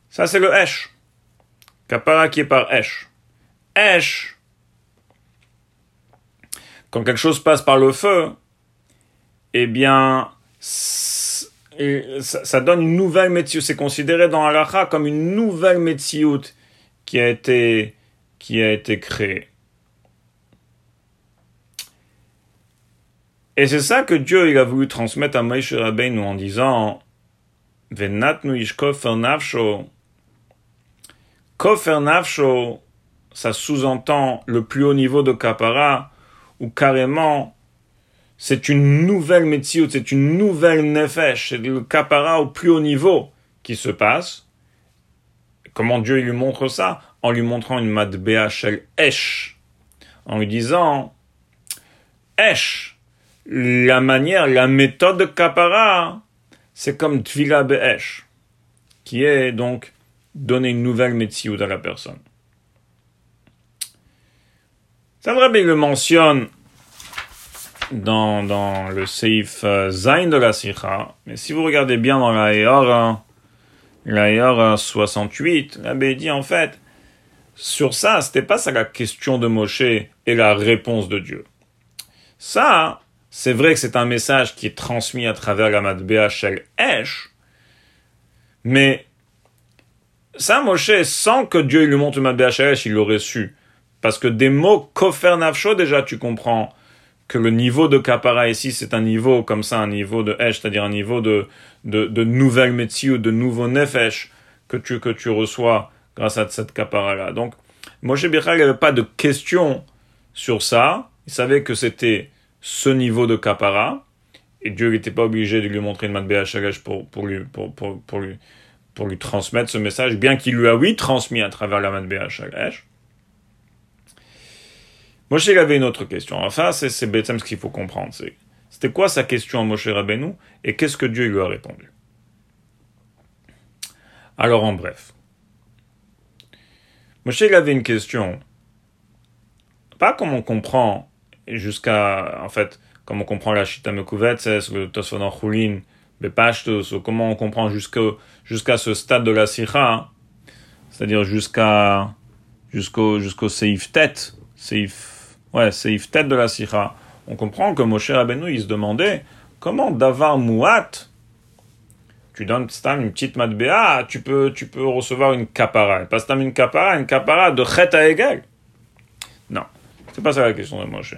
A: Ça, c'est le Esh. Kapara qui est par Esh. Esh, quand quelque chose passe par le feu, eh bien, ça, donne une nouvelle métier. C'est considéré dans Halacha comme une nouvelle métier qui a été, qui a été créée. Et c'est ça que Dieu il a voulu transmettre à Moïse Rabbeinu en disant Venatnu ish kofer nafsho. Kofer nafsho, ça sous-entend le plus haut niveau de kapara, ou carrément c'est une nouvelle métier, c'est une nouvelle nefesh, c'est le kapara au plus haut niveau qui se passe. Comment Dieu lui montre ça? En lui montrant une matbea shel esh, en lui disant esh, la manière, la méthode de kapara, c'est comme tvila be'esh, qui est donc donner une nouvelle métier à la personne. Ça vrai le mentionne dans, dans le Seif euh, Zain de la Sikha, mais si vous regardez bien dans la la 68, l'abbé dit en fait, sur ça, c'était pas ça la question de Moshe et la réponse de Dieu. Ça, c'est vrai que c'est un message qui est transmis à travers la Matbea Shel Esh, mais ça, Moshe, sans que Dieu lui montre Matbea Shel Esh, il l'aurait su. Parce que des mots kofer nafsho, déjà, tu comprends que le niveau de kapara ici, c'est un niveau comme ça, un niveau de esh, c'est-à-dire un niveau de, de, de nouvelle ou de nouveau nefesh que tu, que tu reçois grâce à cette kapara-là. Donc, Moshe Bichal n'avait pas de question sur ça. Il savait que c'était ce niveau de kapara. Et Dieu n'était pas obligé de lui montrer une matbea pour, pour, lui, pour, pour, pour, lui, pour lui transmettre ce message, bien qu'il lui a, oui, transmis à travers la matbea shagash. Moshe avait une autre question. Enfin, c'est ce qu'il faut comprendre. C'était quoi sa question à Moshe Rabbeinu et qu'est-ce que Dieu lui a répondu? Alors, en bref. Moshe avait une question. Pas comme on comprend jusqu'à, en fait, comme on comprend la Shita Mekuvetses, le Tosfon Chulin, Bepashtos, ou comment on comprend jusqu'à ce stade de la Sikha, hein. c'est-à-dire jusqu'à jusqu'au jusqu'au Seif Tet, Seif Ouais, c'est tête de la Sikha. On comprend que Moshe Rabbeinu, il se demandait comment d'avoir Mouat, tu donnes une petite matbea, tu peux, tu peux recevoir une kapara. Pas stam une kapara, une kapara de chet à égal. Non, c'est pas ça la question de Moshe.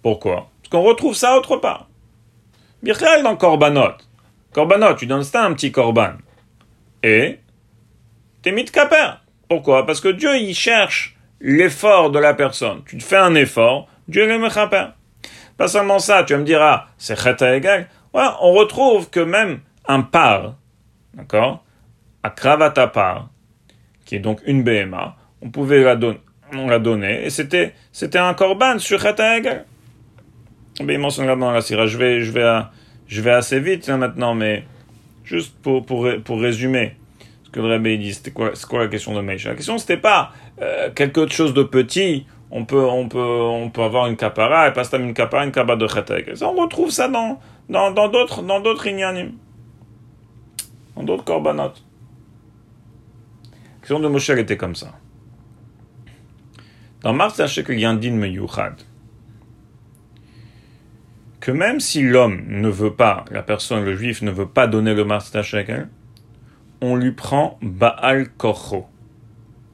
A: Pourquoi? Parce qu'on retrouve ça autre part. Birchel dans Korbanot. Korbanot, tu donnes ça un petit korban. Et t'es mis de Pourquoi? Parce que Dieu, il cherche l'effort de la personne. Tu fais un effort, Dieu le mechaper. Pas seulement ça, tu vas me dire, ah, c'est cheta égal. Ouais, on retrouve que même un par, d'accord, à kravata par, qui est donc une BMA, on pouvait la donner, on l'a et c'était, c'était un korban sur cheta égal. Ben, il mentionne là dans la sira. Je vais, je vais, je vais assez vite là, maintenant, mais juste pour, pour, pour résumer ce que le Rabbi dit, c'était quoi, c'est quoi la question de Meisha? La question, c'était pas euh, quelque chose de petit. On peut, on peut, on peut avoir une kapara et pas une kapara, une kapara de chetek. On retrouve ça dans, dans, dans d'autres, dans d'autres dans d'autres korbanot. La question de Moshe était comme ça. Dans Mars, sachez qu'il y a un din que même si l'homme ne veut pas, la personne, le juif, ne veut pas donner le Mars shekel, on lui prend Baal Korcho.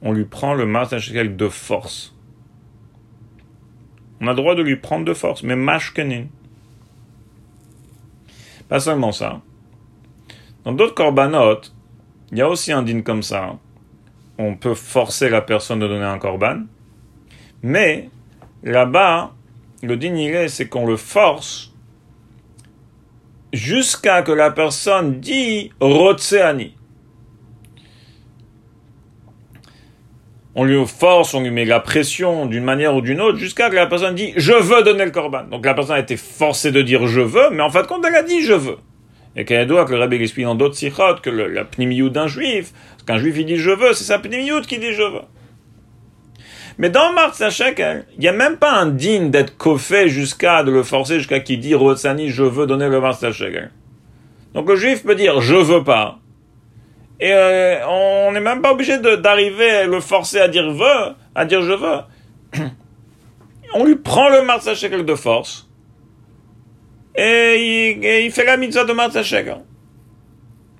A: On lui prend le Mars de force. On a le droit de lui prendre de force, mais Mashkenin. Pas seulement ça. Dans d'autres korbanot, il y a aussi un din comme ça. On peut forcer la personne de donner un korban. Mais là-bas, le din c'est qu'on le force jusqu'à que la personne dit Rotseani. On lui force, on lui met la pression d'une manière ou d'une autre jusqu'à que la personne dit je veux donner le korban. Donc la personne a été forcée de dire je veux, mais en fait quand elle a dit je veux. Et qu'elle doit que le rabbi explique dans d'autres sikhot que la pnimiout d'un juif, qu'un juif il dit je veux, c'est sa pnimiout qui dit je veux. Mais dans Martha Shekel, il n'y a même pas un digne d'être coffé jusqu'à, de le forcer jusqu'à qui dit Rotsani, je veux donner le Martha Shekel. Donc le juif peut dire je veux pas. Et euh, on n'est même pas obligé d'arriver le forcer à dire veux, à dire je veux. On lui prend le Martha Shekel de force. Et il, fait la mitzvah de Martha Shekel.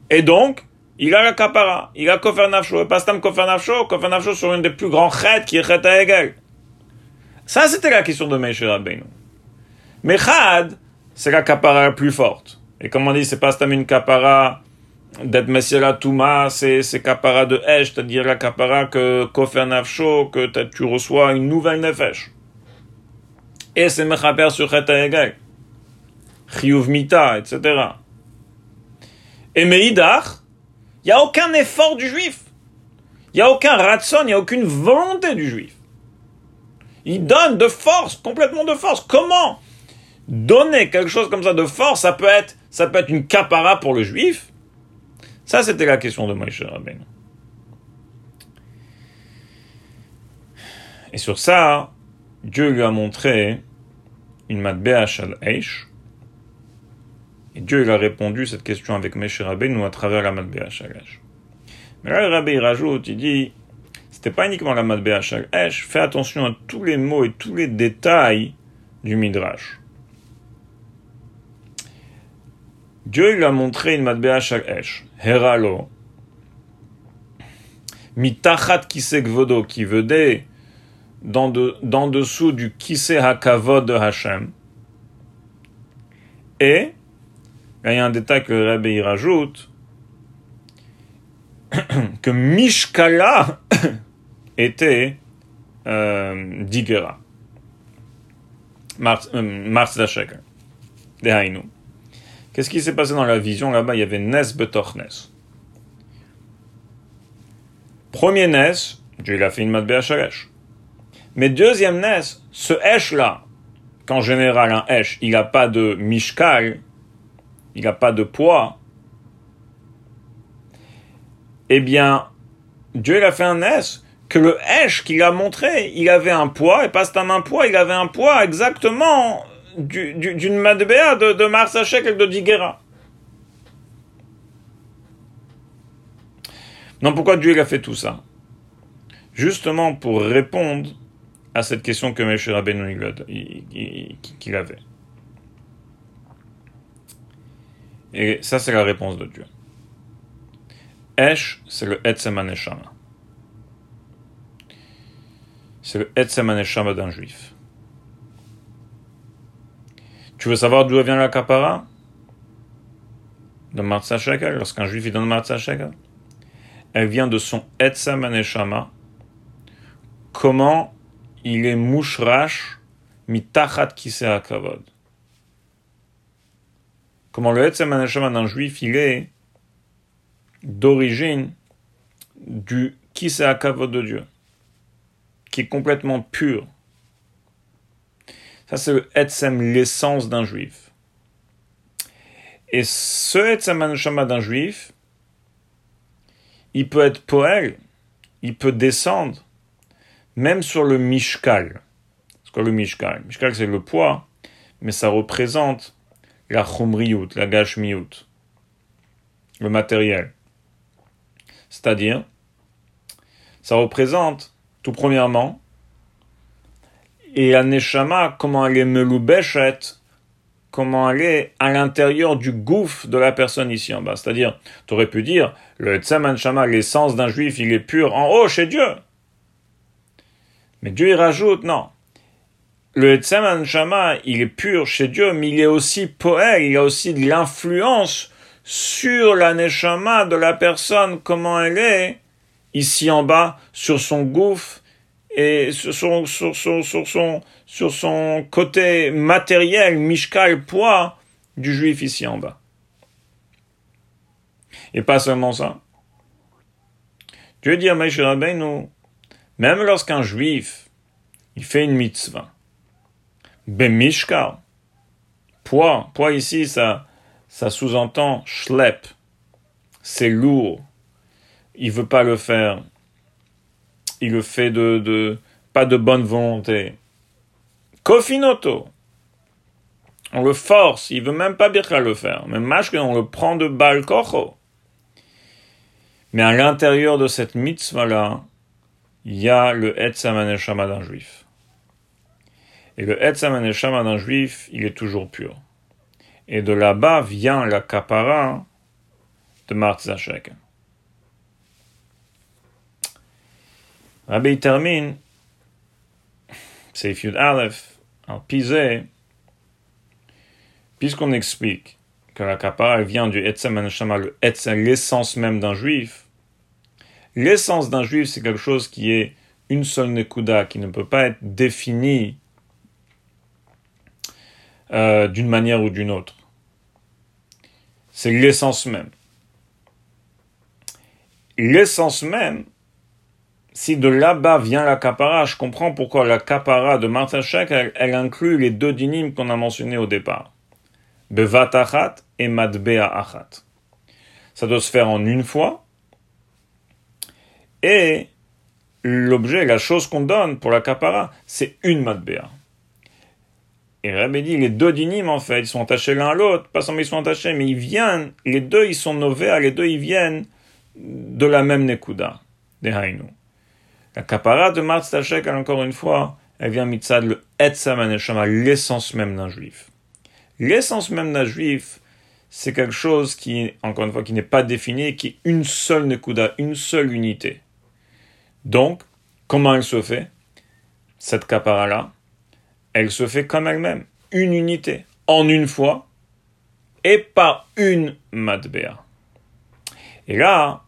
A: Et donc, il a la kapara, il a kofer nafsho, et pas stam kofer nafsho, kofer nafsho sur une des plus grands chètes qui est à Ça, c'était la question de Rabbeinu. Mais chad, c'est la kapara la plus forte. Et comme on dit, c'est pas stam une kapara d'être Messira Touma, c'est, kapara de Esh, c'est-à-dire la kapara que kofer nafsho, que tu reçois une nouvelle nefesh. Et c'est mechaper sur chet à Chiyuv mita, etc. Et Meidach, il n'y a aucun effort du juif. Il n'y a aucun ratson, il n'y a aucune volonté du juif. Il donne de force, complètement de force. Comment donner quelque chose comme ça de force, ça peut être, ça peut être une capara pour le juif. Ça, c'était la question de Moïse Rabbeinu. Et sur ça, Dieu lui a montré une matbea shal eish, et Dieu il a répondu cette question avec Meshé Rabbeinu à travers la Matbea Shalash. Mais là, le Rabbi rajoute, il dit, c'était pas uniquement la Matbea Shalash, fais attention à tous les mots et tous les détails du Midrash. Dieu il a montré une Matbea Shalash, Heralo, mitachat kisek vodo, qui venait dans, de, dans dessous du kise hakavod de Hashem, et il y a un détail que le Rabbi rajoute, que Mishkala était euh, Digera. Mars euh, de Qu'est-ce qui s'est passé dans la vision là-bas? Il y avait Nes Betoch Nes. Premier Nes, Dieu a fait une matbea Mais deuxième Nes, ce Esh là, qu'en général un Esh, il n'a pas de Mishkal, il n'a pas de poids, eh bien, Dieu il a fait un S que le Esh qu'il a montré, il avait un poids, et pas un poids, il avait un poids exactement d'une du, de, de Mars et de Digera. Non, pourquoi Dieu a fait tout ça? Justement pour répondre à cette question que M. Rabbeinu qu'il avait. Et ça, c'est la réponse de Dieu. Esh, c'est le Etzem C'est le Etzem d'un juif. Tu veux savoir d'où vient la kapara De Shekel, lorsqu'un juif il donne Martsa Shekel. Elle vient de son Etzem Comment il est mouchrash mitachat kise akavod comment le Etzem Aneshama d'un juif, il est d'origine du qui c'est Akavod de Dieu, qui est complètement pur. Ça, c'est le Etzem, l'essence d'un juif. Et ce Etzem Aneshama d'un juif, il peut être poël, il peut descendre, même sur le Mishkal. Ce que le Mishkal. Mishkal, c'est le poids, mais ça représente la chumriyut, la gashmiyut, le matériel. C'est-à-dire, ça représente, tout premièrement, et la neshama, comment elle est meloubeshet, comment elle est à l'intérieur du gouffre de la personne ici en bas. C'est-à-dire, tu aurais pu dire, le tzaman shama, l'essence d'un juif, il est pur en haut chez Dieu. Mais Dieu, il rajoute, non. Le Etzeman Shama, il est pur chez Dieu, mais il est aussi poète, il a aussi de l'influence sur la Neshama de la personne, comment elle est, ici en bas, sur son gouffre, et sur son, sur sur son, sur son côté matériel, mishkal, poids, du juif ici en bas. Et pas seulement ça. Dieu dit à nous, même lorsqu'un juif, il fait une mitzvah, Bemishkal. Poids. Poids ici, ça, ça sous-entend schlep. C'est lourd. Il veut pas le faire. Il le fait de, de pas de bonne volonté. Kofinoto. On le force. Il veut même pas bien le faire. Mais on le prend de balle Mais à l'intérieur de cette mitzvah-là, il y a le Etzaman Shama d'un juif. Et le Etzam Neshama d'un juif, il est toujours pur. Et de là-bas vient la kapara de Martzachek. Rabbi termine, c'est Yud Aleph, en pisé, puisqu'on explique que la kapara vient du Etzem Neshama, l'essence même d'un juif, l'essence d'un juif, c'est quelque chose qui est une seule nekuda, qui ne peut pas être définie euh, d'une manière ou d'une autre. C'est l'essence même. L'essence même, si de là-bas vient la capara, je comprends pourquoi la capara de Martin Sheck, elle, inclut les deux dynimes qu'on a mentionnés au départ. Bevatachat et Madbea Achat. Ça doit se faire en une fois. Et l'objet, la chose qu'on donne pour la capara, c'est une Madbea. Et Rabbi dit, les deux dynimes, en fait, ils sont attachés l'un à l'autre, pas seulement ils sont attachés, mais ils viennent, les deux, ils sont novéa, les deux, ils viennent de la même Nekuda, des. La kapara de Martz encore une fois, elle vient mitzad le Etzam l'essence même d'un juif. L'essence même d'un juif, c'est quelque chose qui, encore une fois, qui n'est pas défini, qui est une seule Nekuda, une seule unité. Donc, comment elle se fait, cette kapara-là? Elle se fait comme elle-même, une unité, en une fois, et pas une matbea. Et là,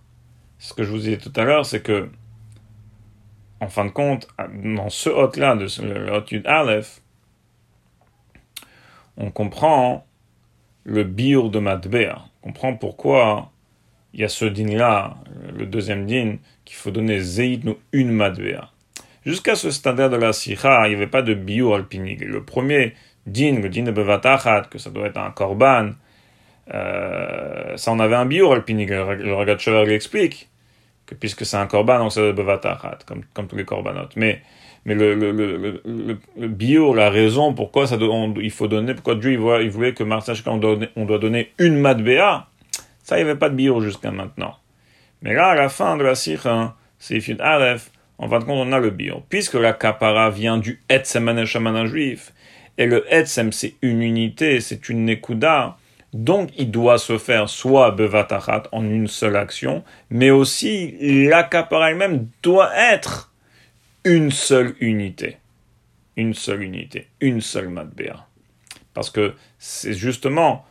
A: ce que je vous disais tout à l'heure, c'est que, en fin de compte, dans ce hot-là, de ce hot Aleph, on comprend le biur de matbea. On comprend pourquoi il y a ce din-là, le deuxième din, qu'il faut donner zeid nous une matbea. Jusqu'à ce stade de la sikha, il n'y avait pas de bio alpinig. Le premier din, le din de bevatachat, que ça doit être un korban, euh, ça en avait un bio alpinig. Le Ragat l'explique que puisque c'est un korban, donc c'est bevatachat, comme, comme tous les korbanot. Mais, mais le, le, le, le, bio, la raison pourquoi ça il faut donner, pourquoi Dieu il, il voulait que Martach, on doit, on doit donner une matbea, ça il n'y avait pas de bio jusqu'à maintenant. Mais là, à la fin de la sikha, c'est Yud Aleph, en fin de compte, on a le bio. Puisque la kapara vient du Etzem d'un juif, et le Etzem, c'est une unité, c'est une nekuda, donc il doit se faire soit bevatachat en une seule action, mais aussi la kapara elle-même doit être une seule unité. Une seule unité, une seule matbea. Parce que c'est justement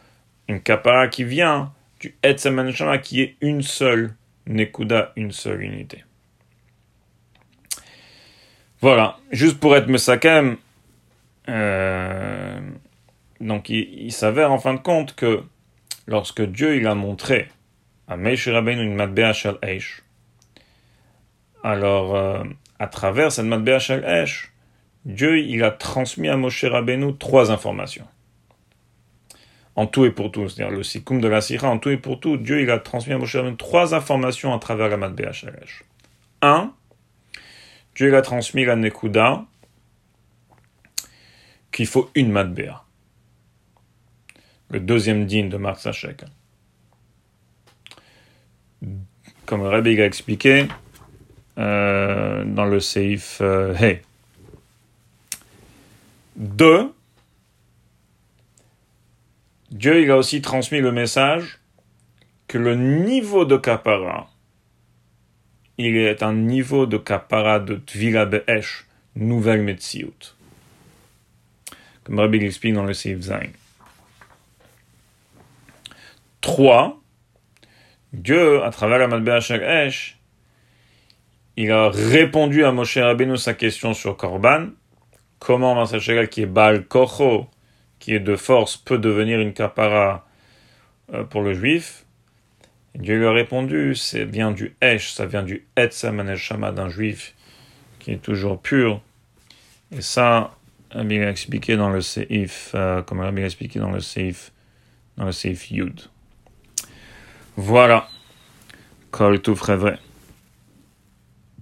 A: une kapara qui vient du Etzem qui est une seule nekuda, une seule unité. Voilà, juste pour être Mesakem, euh, donc il, s'avère en fin de compte que lorsque Dieu il a montré à Meish Rabbeinu une matbea shel Eish, alors euh, à travers cette matbea shel Eish, Dieu il a transmis à Moshe Rabbeinu trois informations. En tout et pour tout, c'est-à-dire le sikum de la sira, en tout et pour tout, Dieu il a transmis à Moshe Rabbeinu trois informations à travers la matbea shel Eish. Un, Dieu a transmis la Nekuda, qu'il faut une matbea le deuxième din de Mark Sachek. Comme Rabbi a expliqué euh, dans le Seif euh, Hey. Deux, Dieu il a aussi transmis le message que le niveau de kapara, il est un niveau de kapara de Tvila Be'esh, nouvelle Metsiout. Comme Rabbi l'explique dans le Seif Zain. 3, Dieu, à travers la Matbea Esh, il a répondu à Moshe Rabbeinu sa question sur Korban. Comment Masachel, qui est Baal Kocho, qui est de force, peut devenir une kapara euh, pour le juif? Dieu lui a répondu, c'est vient du Esh, ça vient du Etzam Shama d'un juif qui est toujours pur. Et ça, Rabbi a expliqué dans le Seif, euh, comme Rabbi a expliqué dans le Seif, dans le Seif Yud. Voilà. Kol tout vrai.